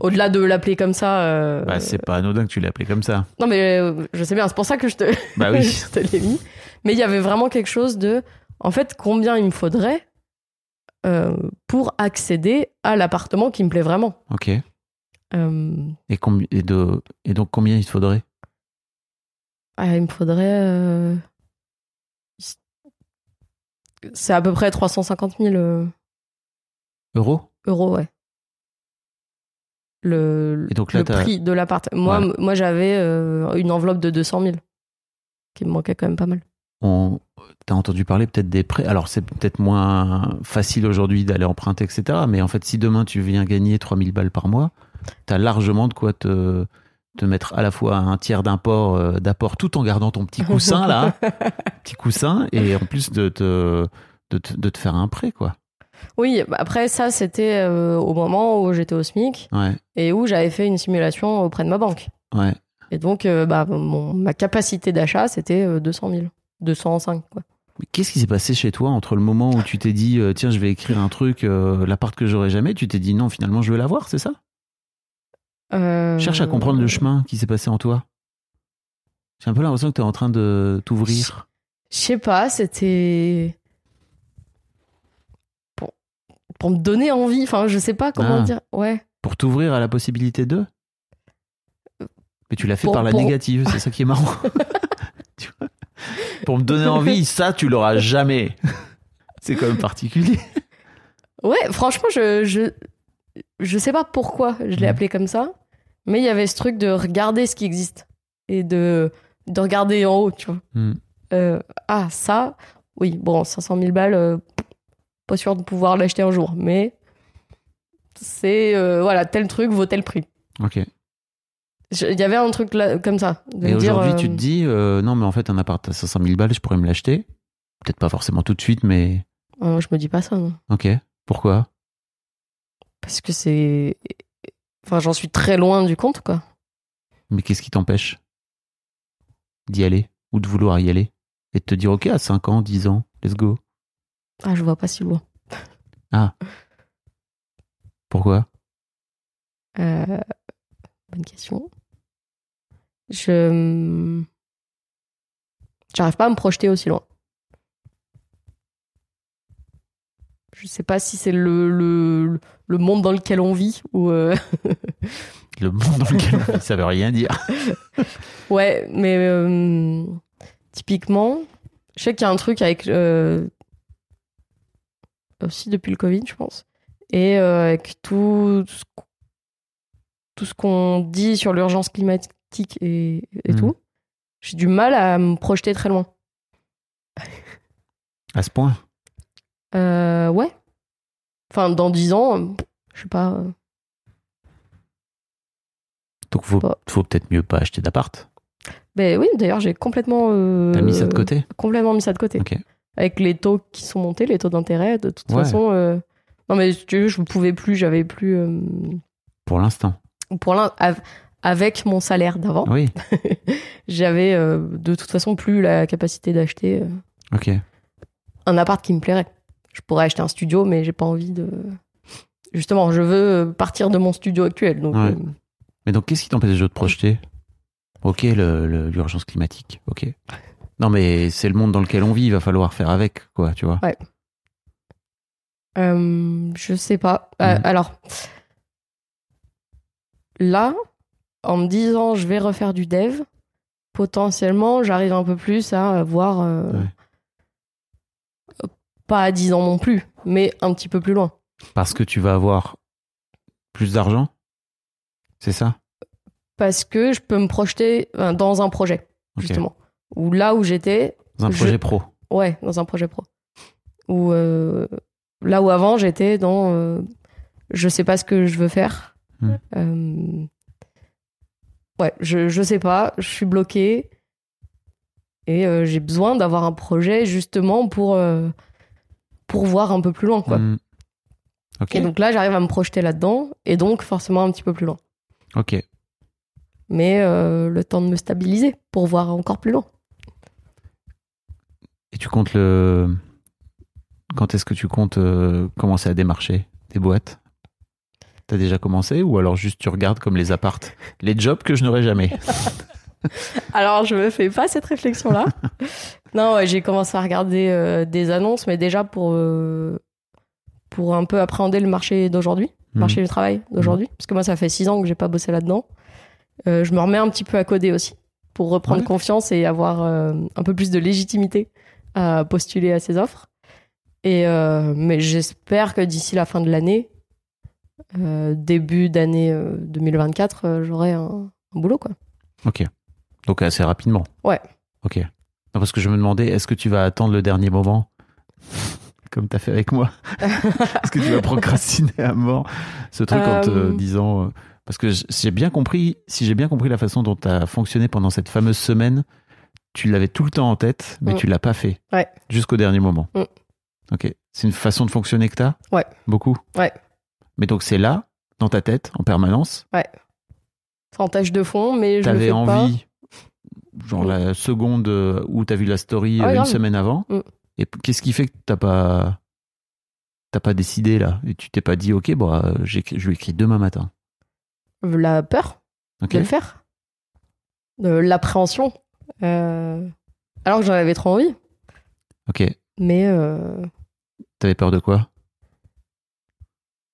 Au-delà de l'appeler comme ça. euh, bah, c'est pas anodin que tu l'aies appelé comme ça. Non, mais je sais bien, c'est pour ça que je te, Bah [laughs] oui. je te l'ai mis. Mais il y avait vraiment quelque chose de. En fait, combien il me faudrait pour accéder à l'appartement qui me plaît vraiment. Ok. Et, et, de... et donc, combien il te faudrait? Ah, il me faudrait. euh, C'est à peu près 350 000 euh, Euros? euros, ouais. Le, Et donc là, le t'as- prix de l'appart. Moi, Ouais. moi j'avais euh, une enveloppe de 200 000 qui me manquait quand même pas mal. on... T'as entendu parler peut-être des prêts? Alors, c'est peut-être moins facile aujourd'hui d'aller emprunter, etc. Mais en fait, si demain tu viens gagner 3000 balles par mois, t'as largement de quoi te, te mettre à la fois un tiers d'import, euh, d'apport tout en gardant ton petit coussin là, [laughs] petit coussin, et en plus de te, de te, de te faire un prêt, quoi. Oui, bah après ça, c'était euh, au moment où j'étais au SMIC Ouais, et où j'avais fait une simulation auprès de ma banque. ouais. Et donc, euh, bah, mon, ma capacité d'achat, c'était euh, 200 000. 205, quoi. Qu'est-ce qui s'est passé chez toi entre le moment où tu t'es dit, tiens, je vais écrire un truc, l'appart que j'aurai jamais, tu t'es dit, non, finalement, je veux l'avoir, c'est ça? Euh, Cherche à comprendre le chemin qui s'est passé en toi. J'ai un peu l'impression que tu es en train de t'ouvrir. Je sais pas, c'était. Pour, pour me donner envie, enfin, je sais pas comment Ah. dire. Ouais. Pour t'ouvrir à la possibilité de? Mais tu l'as fait Pour- par la pour- négative, c'est ça qui est marrant. [laughs] [laughs] Tu vois? Pour me donner envie, ça, tu l'auras jamais. [laughs] C'est quand même particulier. Ouais, franchement, je, je, je sais pas pourquoi je l'ai appelé comme ça, mais il y avait ce truc de regarder ce qui existe et de, de regarder en haut, tu vois. Hmm. Euh, ah, ça, oui, bon, 500 000 balles, euh, pas sûr de pouvoir l'acheter un jour, mais c'est, euh, voilà, tel truc vaut tel prix. Ok. Il y avait un truc là, comme ça. De Et aujourd'hui, tu te dis, non, mais en fait, un appart à 500 000 balles, je pourrais me l'acheter. Peut-être pas forcément tout de suite, mais euh, je me dis pas ça, non. ok. Pourquoi? Parce que c'est. Enfin, j'en suis très loin du compte, quoi. Mais qu'est-ce qui t'empêche d'y aller ou de vouloir y aller et de te dire, ok, à 5 ans, 10 ans, let's go? Ah, je vois pas si loin. [laughs] Pourquoi? Euh, bonne question. Je. J'arrive pas à me projeter aussi loin. Je sais pas si c'est le, le, le monde dans lequel on vit ou. euh, Le monde dans lequel on vit, ça veut rien dire. [laughs] Ouais, mais euh, typiquement, je sais qu'il y a un truc avec. euh, aussi depuis le Covid, je pense. Et avec tout, tout ce qu'on dit sur l'urgence climatique et, et Mhm. tout, j'ai du mal à me projeter très loin. À ce point. Euh, ouais. Enfin, dans 10 ans, euh, je sais pas. euh, Donc, faut, Pas. faut peut-être mieux pas acheter d'appart. Mais oui, d'ailleurs, j'ai complètement. euh, T'as mis ça de côté Complètement mis ça de côté. Avec les taux qui sont montés, les taux d'intérêt, de toute Ouais. façon. euh, Non, mais si tu veux, je ne pouvais plus, j'avais plus. euh, Pour l'instant. Pour l'in- av- avec mon salaire d'avant, Oui. [laughs] j'avais de toute façon plus la capacité d'acheter Ok. un appart qui me plairait. Je pourrais acheter un studio, mais j'ai pas envie de. Justement, je veux partir de mon studio actuel. Donc, Ouais. euh, Mais donc, qu'est-ce qui t'empêche de te projeter? Ok, l'urgence climatique. Ok. Non, mais c'est le monde dans lequel on vit. Il va falloir faire avec, quoi, tu vois. euh, je sais pas. Euh, Mhm. alors, là, en me disant je vais refaire du dev, potentiellement, j'arrive un peu plus à voir. euh, Ouais. Pas à 10 ans non plus, mais un petit peu plus loin. Parce que tu vas avoir plus d'argent? C'est ça? Parce que je peux me projeter dans un projet, justement. Ou là où j'étais, Dans un Je- projet pro. ouais, dans un projet pro. Ou euh, là où avant j'étais dans euh, je sais pas ce que je veux faire. Hmm. Euh, ouais, je, je sais pas, je suis bloqué et euh, j'ai besoin d'avoir un projet justement pour, pour voir un peu plus loin, quoi. Hmm. Et donc là, j'arrive à me projeter là-dedans, et donc forcément un petit peu plus loin. Ok. Mais euh, le temps de me stabiliser pour voir encore plus loin. Et tu comptes le. Quand est-ce que tu comptes euh, commencer à démarcher des boîtes? T'as déjà commencé ou alors juste tu regardes comme les appartes Les jobs que je n'aurai jamais? [laughs] [laughs] Alors, je me fais pas cette réflexion-là. non, ouais, j'ai commencé à regarder euh, des annonces, mais déjà pour, euh, pour un peu appréhender le marché d'aujourd'hui, le marché du travail d'aujourd'hui. Parce que moi, ça fait six ans que j'ai pas bossé là-dedans. Euh, je me remets un petit peu à coder aussi pour reprendre Ouais. confiance et avoir un peu plus de légitimité à postuler à ces offres. Et, mais j'espère que d'ici la fin de l'année, début d'année euh, 2024, euh, j'aurai un, un boulot, quoi. Ok. Donc assez rapidement. Ouais. Ok. Non, parce que je me demandais, est-ce que tu vas attendre le dernier moment [laughs] comme t'as fait avec moi? [laughs] Est-ce que tu vas procrastiner à mort ce truc en te Euh, disant... euh, Parce que j'ai bien compris, si j'ai bien compris la façon dont tu as fonctionné pendant cette fameuse semaine, tu l'avais tout le temps en tête, mais Mm. tu l'as pas fait. Ouais. Jusqu'au dernier moment. Mm. Ok. C'est une façon de fonctionner que t'as? Ouais. Beaucoup? Ouais. Mais donc c'est là, dans ta tête, en permanence? C'est en tâche de fond, mais je T'avais fais pas. Genre la seconde euh, où t'as vu la story Ah euh, une grave. semaine avant. Mm. Et qu'est-ce qui fait que t'as pas, t'as pas décidé là? Et tu t'es pas dit, ok, bon, euh, j'écris- je lui écris demain matin. La peur Ok. de le faire. De l'appréhension. Euh, Alors que j'en avais trop envie. Ok. Mais euh, T'avais peur de quoi?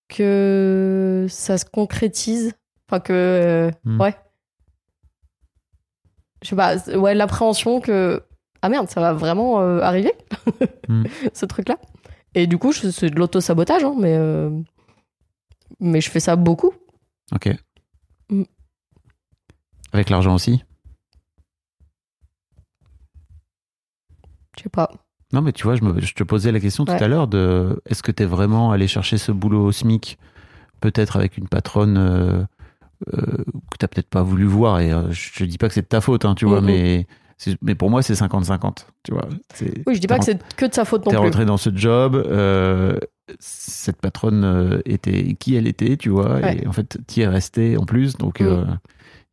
que ça se concrétise. Enfin, que. euh, Hmm. Ouais. Je sais pas. Ouais, l'appréhension que. Ah merde, ça va vraiment euh, arriver, [laughs] Hmm. ce truc-là. Et du coup, c'est de l'auto-sabotage, hein, mais. euh, Mais je fais ça beaucoup. Ok. Mm. Avec l'argent aussi? Je sais pas. Non, mais tu vois, je, me- je te posais la question tout à l'heure de est-ce que t'es vraiment allé chercher ce boulot au SMIC, peut-être avec une patronne euh, que t'as peut-être pas voulu voir, et euh, je te dis pas que c'est de ta faute, hein, tu vois, mais, mais pour moi, c'est 50-50, tu vois. Oui, je dis pas que c'est que de sa faute non T'es plus. rentré dans ce job, euh, cette patronne euh, était qui elle était, tu vois, Ouais. et en fait, tu es resté en plus, donc Mm.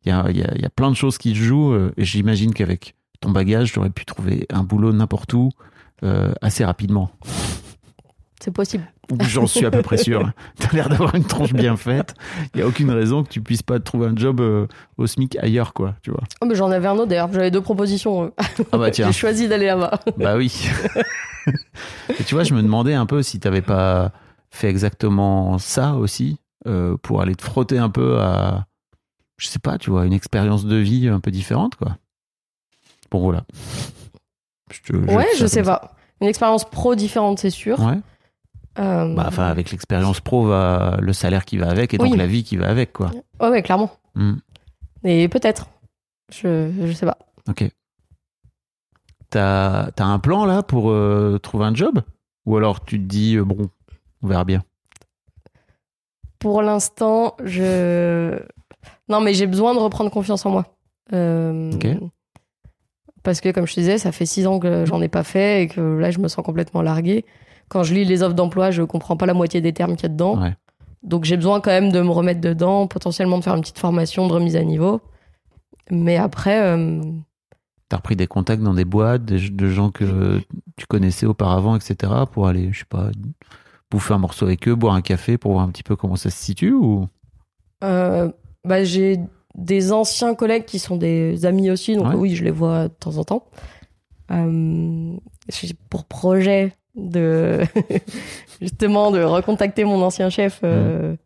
il y, a, y a- y a plein de choses qui se jouent, et j'imagine qu'avec ton bagage, tu aurais pu trouver un boulot n'importe où assez rapidement. C'est possible. J'en suis à peu près sûr. [laughs] T'as l'air d'avoir une tronche bien faite. Il y a aucune raison que tu puisses pas trouver un job euh, au SMIC ailleurs, quoi, tu vois. Oh, mais j'en avais un autre d'ailleurs. J'avais deux propositions. euh. Ah bah tiens. [laughs] J'ai choisi d'aller là-bas. Bah oui. [laughs] Et tu vois, je me demandais un peu si t'avais pas fait exactement ça aussi euh, pour aller te frotter un peu à, je sais pas, tu vois, une expérience de vie un peu différente, quoi. Bon voilà. Je te jette Ouais, je sais ça. pas. Une expérience pro différente, c'est sûr. Ouais. Euh, Bah enfin, avec l'expérience pro, va le salaire qui va avec et donc Oui. la vie qui va avec, quoi. ouais, ouais, clairement. Hmm. Et peut-être. Je, je sais pas. Ok. T'as as un plan là pour euh, trouver un job? Ou alors tu te dis, euh, bon, on verra bien? Pour l'instant, je. Non, mais j'ai besoin de reprendre confiance en moi. Euh, Ok. Parce que, comme je te disais, ça fait six ans que j'en ai pas fait et que là, je me sens complètement larguée. Quand je lis les offres d'emploi, je comprends pas la moitié des termes qu'il y a dedans. Ouais. Donc, j'ai besoin quand même de me remettre dedans, potentiellement de faire une petite formation de remise à niveau. Mais après, euh, T'as repris des contacts dans des boîtes, des- de gens que tu connaissais auparavant, etc. pour aller, je sais pas, bouffer un morceau avec eux, boire un café pour voir un petit peu comment ça se situe ou? Euh, bah, j'ai des anciens collègues qui sont des amis aussi, donc Ouais. oui, je les vois de temps en temps. Euh, pour projet de [laughs] justement de recontacter mon ancien chef euh,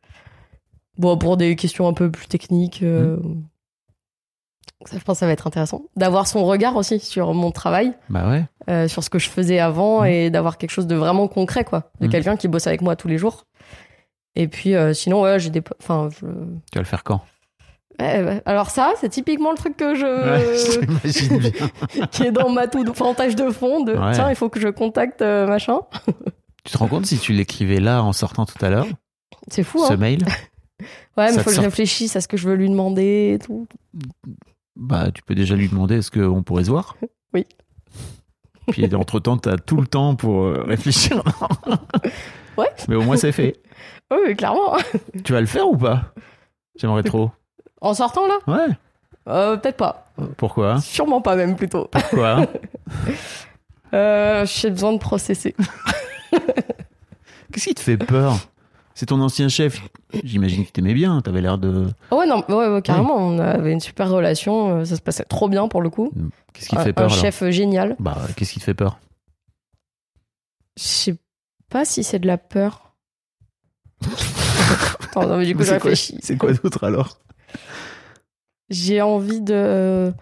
bon, pour des questions un peu plus techniques. euh, Ça, je pense que ça va être intéressant. D'avoir son regard aussi sur mon travail, Bah ouais. euh, sur ce que je faisais avant Mhm. et d'avoir quelque chose de vraiment concret, quoi. De Mhm. quelqu'un qui bosse avec moi tous les jours. Et puis, sinon, ouais, j'ai des. Enfin, je- Tu vas le faire quand? Ouais. Alors, ça, c'est typiquement le truc que je. Ouais, [laughs] [laughs] qui est dans ma tout de fond de Ouais. tiens, il faut que je contacte euh, machin. [laughs] Tu te rends compte si tu l'écrivais là en sortant tout à l'heure, C'est fou, ce hein. mail? Ouais, mais il faut que je réfléchisse à ce que je veux lui demander et tout. Bah, tu peux déjà lui demander est-ce qu'on pourrait se voir? Puis entre temps, t'as tout le temps pour euh, réfléchir. Ouais. Mais au moins, c'est fait. Oui, mais clairement. Tu vas le faire ou pas? J'aimerais trop. En sortant là Ouais. euh, Peut-être pas. Pourquoi Sûrement pas même plutôt. Pourquoi [laughs] Euh, J'ai besoin de processer. [laughs] Qu'est-ce qui te fait peur? C'est ton ancien chef. J'imagine que t'aimais bien. T'avais l'air de. Oh ouais, non, ouais, ouais, carrément. On avait une super relation. euh, Ça se passait trop bien pour le coup. Qu'est-ce qui te fait peur Un alors? chef génial. Bah, qu'est-ce qui te fait peur? Je sais pas si c'est de la peur. [laughs] Attends, non, mais du coup, je réfléchis. C'est quoi d'autre alors? J'ai envie de.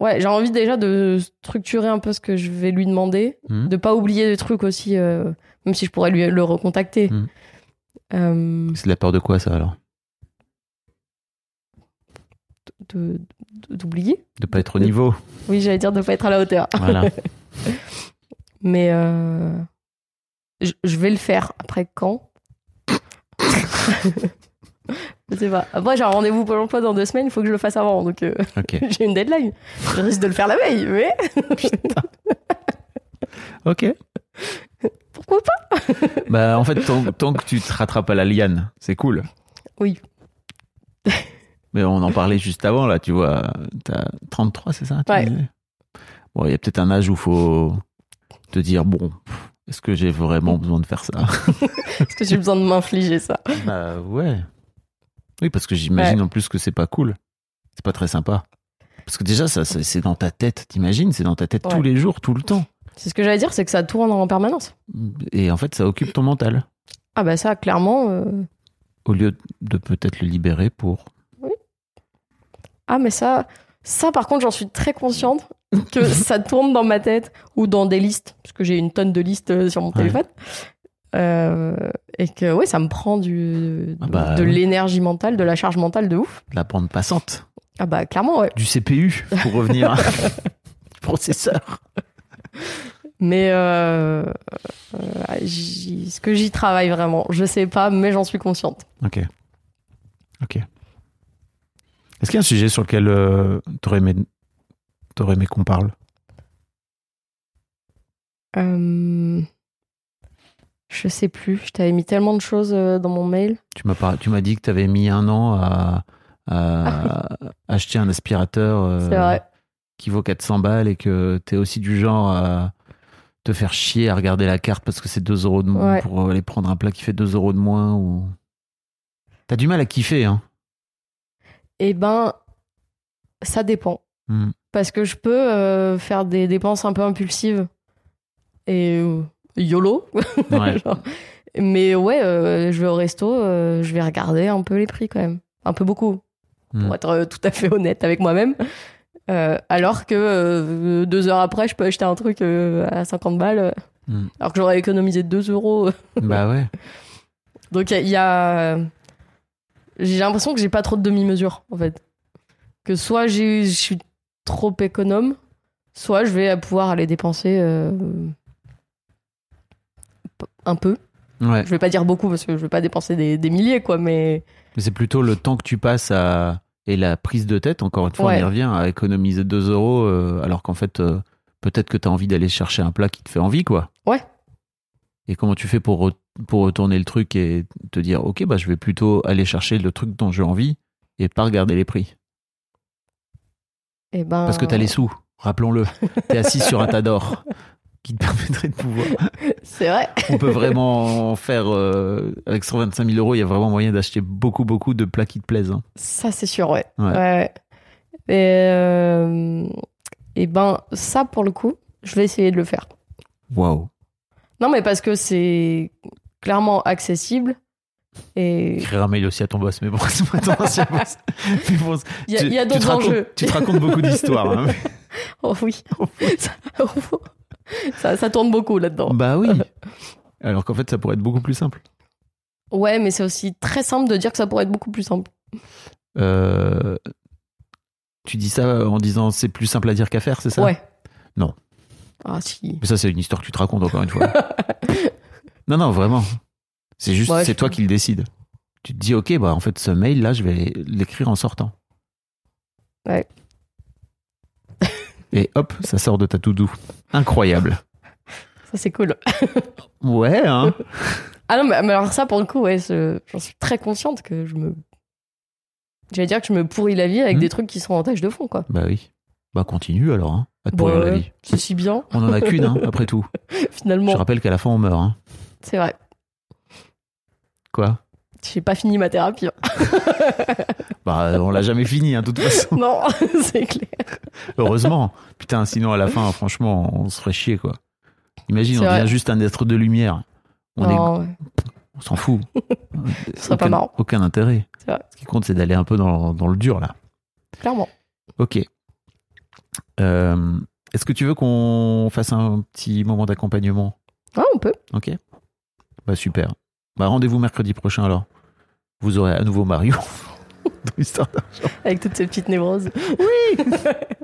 Ouais, j'ai envie déjà de structurer un peu ce que je vais lui demander, Mhm. de pas oublier des trucs aussi, euh, même si je pourrais lui le recontacter. Mhm. Euh, C'est de la peur de quoi ça alors? D'oublier? De pas être au niveau. Oui, j'allais dire de pas être à la hauteur. Voilà. [laughs] Mais euh, je, je vais le faire. Après quand? [laughs] sais pas. Après, j'ai un rendez-vous pour l'emploi dans deux semaines, il faut que je le fasse avant. Donc, euh, [laughs] j'ai une deadline. Je risque de le faire la veille, mais [laughs] Ok. pourquoi pas? [laughs] Bah, en fait, tant, tant que tu te rattrapes à la liane, c'est cool. Oui. Mais on en parlait juste avant, là, tu vois. T'as 33, c'est ça Ouais. Bon, il y a peut-être un âge où faut te dire, bon, est-ce que j'ai vraiment besoin de faire ça? Parce que j'ai besoin de m'infliger ça? Bah, ouais. Oui, parce que j'imagine Ouais. en plus que c'est pas cool. C'est pas très sympa. Parce que déjà, ça, c'est dans ta tête, t'imagines C'est dans ta tête tous les jours, tout le temps. C'est ce que j'allais dire, c'est que ça tourne en permanence. Et en fait, ça occupe ton mental. Ah bah ça, clairement. euh, Au lieu de peut-être le libérer pour. Ah mais ça, ça par contre, j'en suis très consciente que [laughs] ça tourne dans ma tête ou dans des listes, parce que j'ai une tonne de listes euh, sur mon Ouais. téléphone. Euh, et que ouais, ça me prend du, Ah bah, de l'énergie mentale, de la charge mentale de ouf. la bande passante. Ah bah clairement, ouais. Du CPU, pour revenir. [laughs] du processeur. Mais euh, euh, ce que j'y travaille vraiment, je sais pas, mais j'en suis consciente. Ok. Ok. Est-ce qu'il y a un sujet sur lequel euh, t'aurais aimé, t'aurais aimé qu'on parle? Euh, je sais plus, je t'avais mis tellement de choses euh, dans mon mail. Tu m'as tu m'as dit que t'avais mis un an à, à [laughs] acheter un aspirateur euh, vrai. qui vaut 400 balles et que t'es aussi du genre à te faire chier à regarder la carte parce que c'est 2 euros de moins Ouais. pour aller prendre un plat qui fait 2 euros de moins ou... T'as du mal à kiffer, hein Eh ben, ça dépend. Hmm. Parce que je peux euh, faire des dépenses un peu impulsives et YOLO. Ouais. [laughs] Genre. Mais ouais, euh, je vais au resto, euh, je vais regarder un peu les prix quand même. Un peu beaucoup, Hmm. pour être euh, tout à fait honnête avec moi-même. Euh, alors que deux heures après, je peux acheter un truc à 50 balles, Hmm. alors que j'aurais économisé 2 euros. [laughs] Bah ouais. Donc il y a- a. J'ai l'impression que j'ai pas trop de demi-mesure, en fait. Que soit je suis trop économe, soit je vais pouvoir aller dépenser un peu. Ouais. Je vais pas dire beaucoup parce que je vais pas dépenser des, des milliers, quoi, mais. Mais c'est plutôt le temps que tu passes à. Et la prise de tête, encore une fois, Ouais. on y revient, à économiser 2 euros, euh, alors qu'en fait, euh, peut-être que tu as envie d'aller chercher un plat qui te fait envie, quoi. Ouais. Et comment tu fais pour, re- pour retourner le truc et te dire, ok, bah, je vais plutôt aller chercher le truc dont j'ai envie et pas regarder les prix? Eh ben. Parce que tu as les sous, rappelons-le. [laughs] Tu es assis sur un tas d'or qui te permettrait de pouvoir. C'est vrai. On peut vraiment en faire. euh, avec 125 000 euros, il y a vraiment moyen d'acheter beaucoup, beaucoup de plats qui te plaisent. hein. Ça, c'est sûr, ouais. Ouais. Et, euh, et ben, ça, pour le coup, je vais essayer de le faire. Waouh. Non, mais parce que c'est clairement accessible. Et Écrire un mail aussi à ton boss, mais bon, [laughs] c'est pas ton ancien boss. Bon, il y a, d'autres enjeux. Tu te racontes beaucoup d'histoires. hein. [laughs] Oh oui. ça, [laughs] ça, ça tourne beaucoup là-dedans. bah oui. [laughs] Alors qu'en fait, ça pourrait être beaucoup plus simple. Ouais, mais c'est aussi très simple de dire que ça pourrait être beaucoup plus simple. Euh, Tu dis ça en disant c'est plus simple à dire qu'à faire, c'est ça? Ouais. Non. Ah si. Mais ça, c'est une histoire que tu te racontes encore une fois. [laughs] non, non, vraiment. C'est juste, Ouais, c'est toi qui le décides. Tu te dis, ok, bah en fait, ce mail-là, je vais l'écrire en sortant. Ouais. Et hop, ça sort de ta to-do. Incroyable. Ça, c'est cool. [laughs] Ouais, hein. Ah non, mais, mais alors ça, pour le coup, ouais, j'en suis très consciente que je me. J'allais dire que je me pourris la vie avec Mhm. des trucs qui sont en tâche de fond, quoi. bah oui. Bah continue alors, hein. À te pourrir la ouais, vie. C'est si bien, On en a qu'une, hein, après tout. [laughs] Je finalement. rappelle qu'à la fin, on meurt, hein. C'est vrai. Quoi? J'ai pas fini ma thérapie. hein. [laughs] Bah, on l'a jamais fini, hein, de toute façon. [laughs] non, [laughs] c'est clair. Heureusement. Putain, sinon, à la fin, franchement, on se ferait chier, quoi. Imagine, on devient juste un être de lumière. On, est, ouais. on s'en fout. Ce serait pas marrant. Aucun intérêt. Vrai. Ce qui compte, c'est d'aller un peu dans, dans le dur, là. Clairement. Ok. Euh, Est-ce que tu veux qu'on fasse un petit moment d'accompagnement? Ouais, on peut. Ok. Bah super. Bah rendez-vous mercredi prochain alors. Vous aurez à nouveau Mario. [laughs] dans Histoire d'argent. Avec toutes ces petites névroses. [laughs]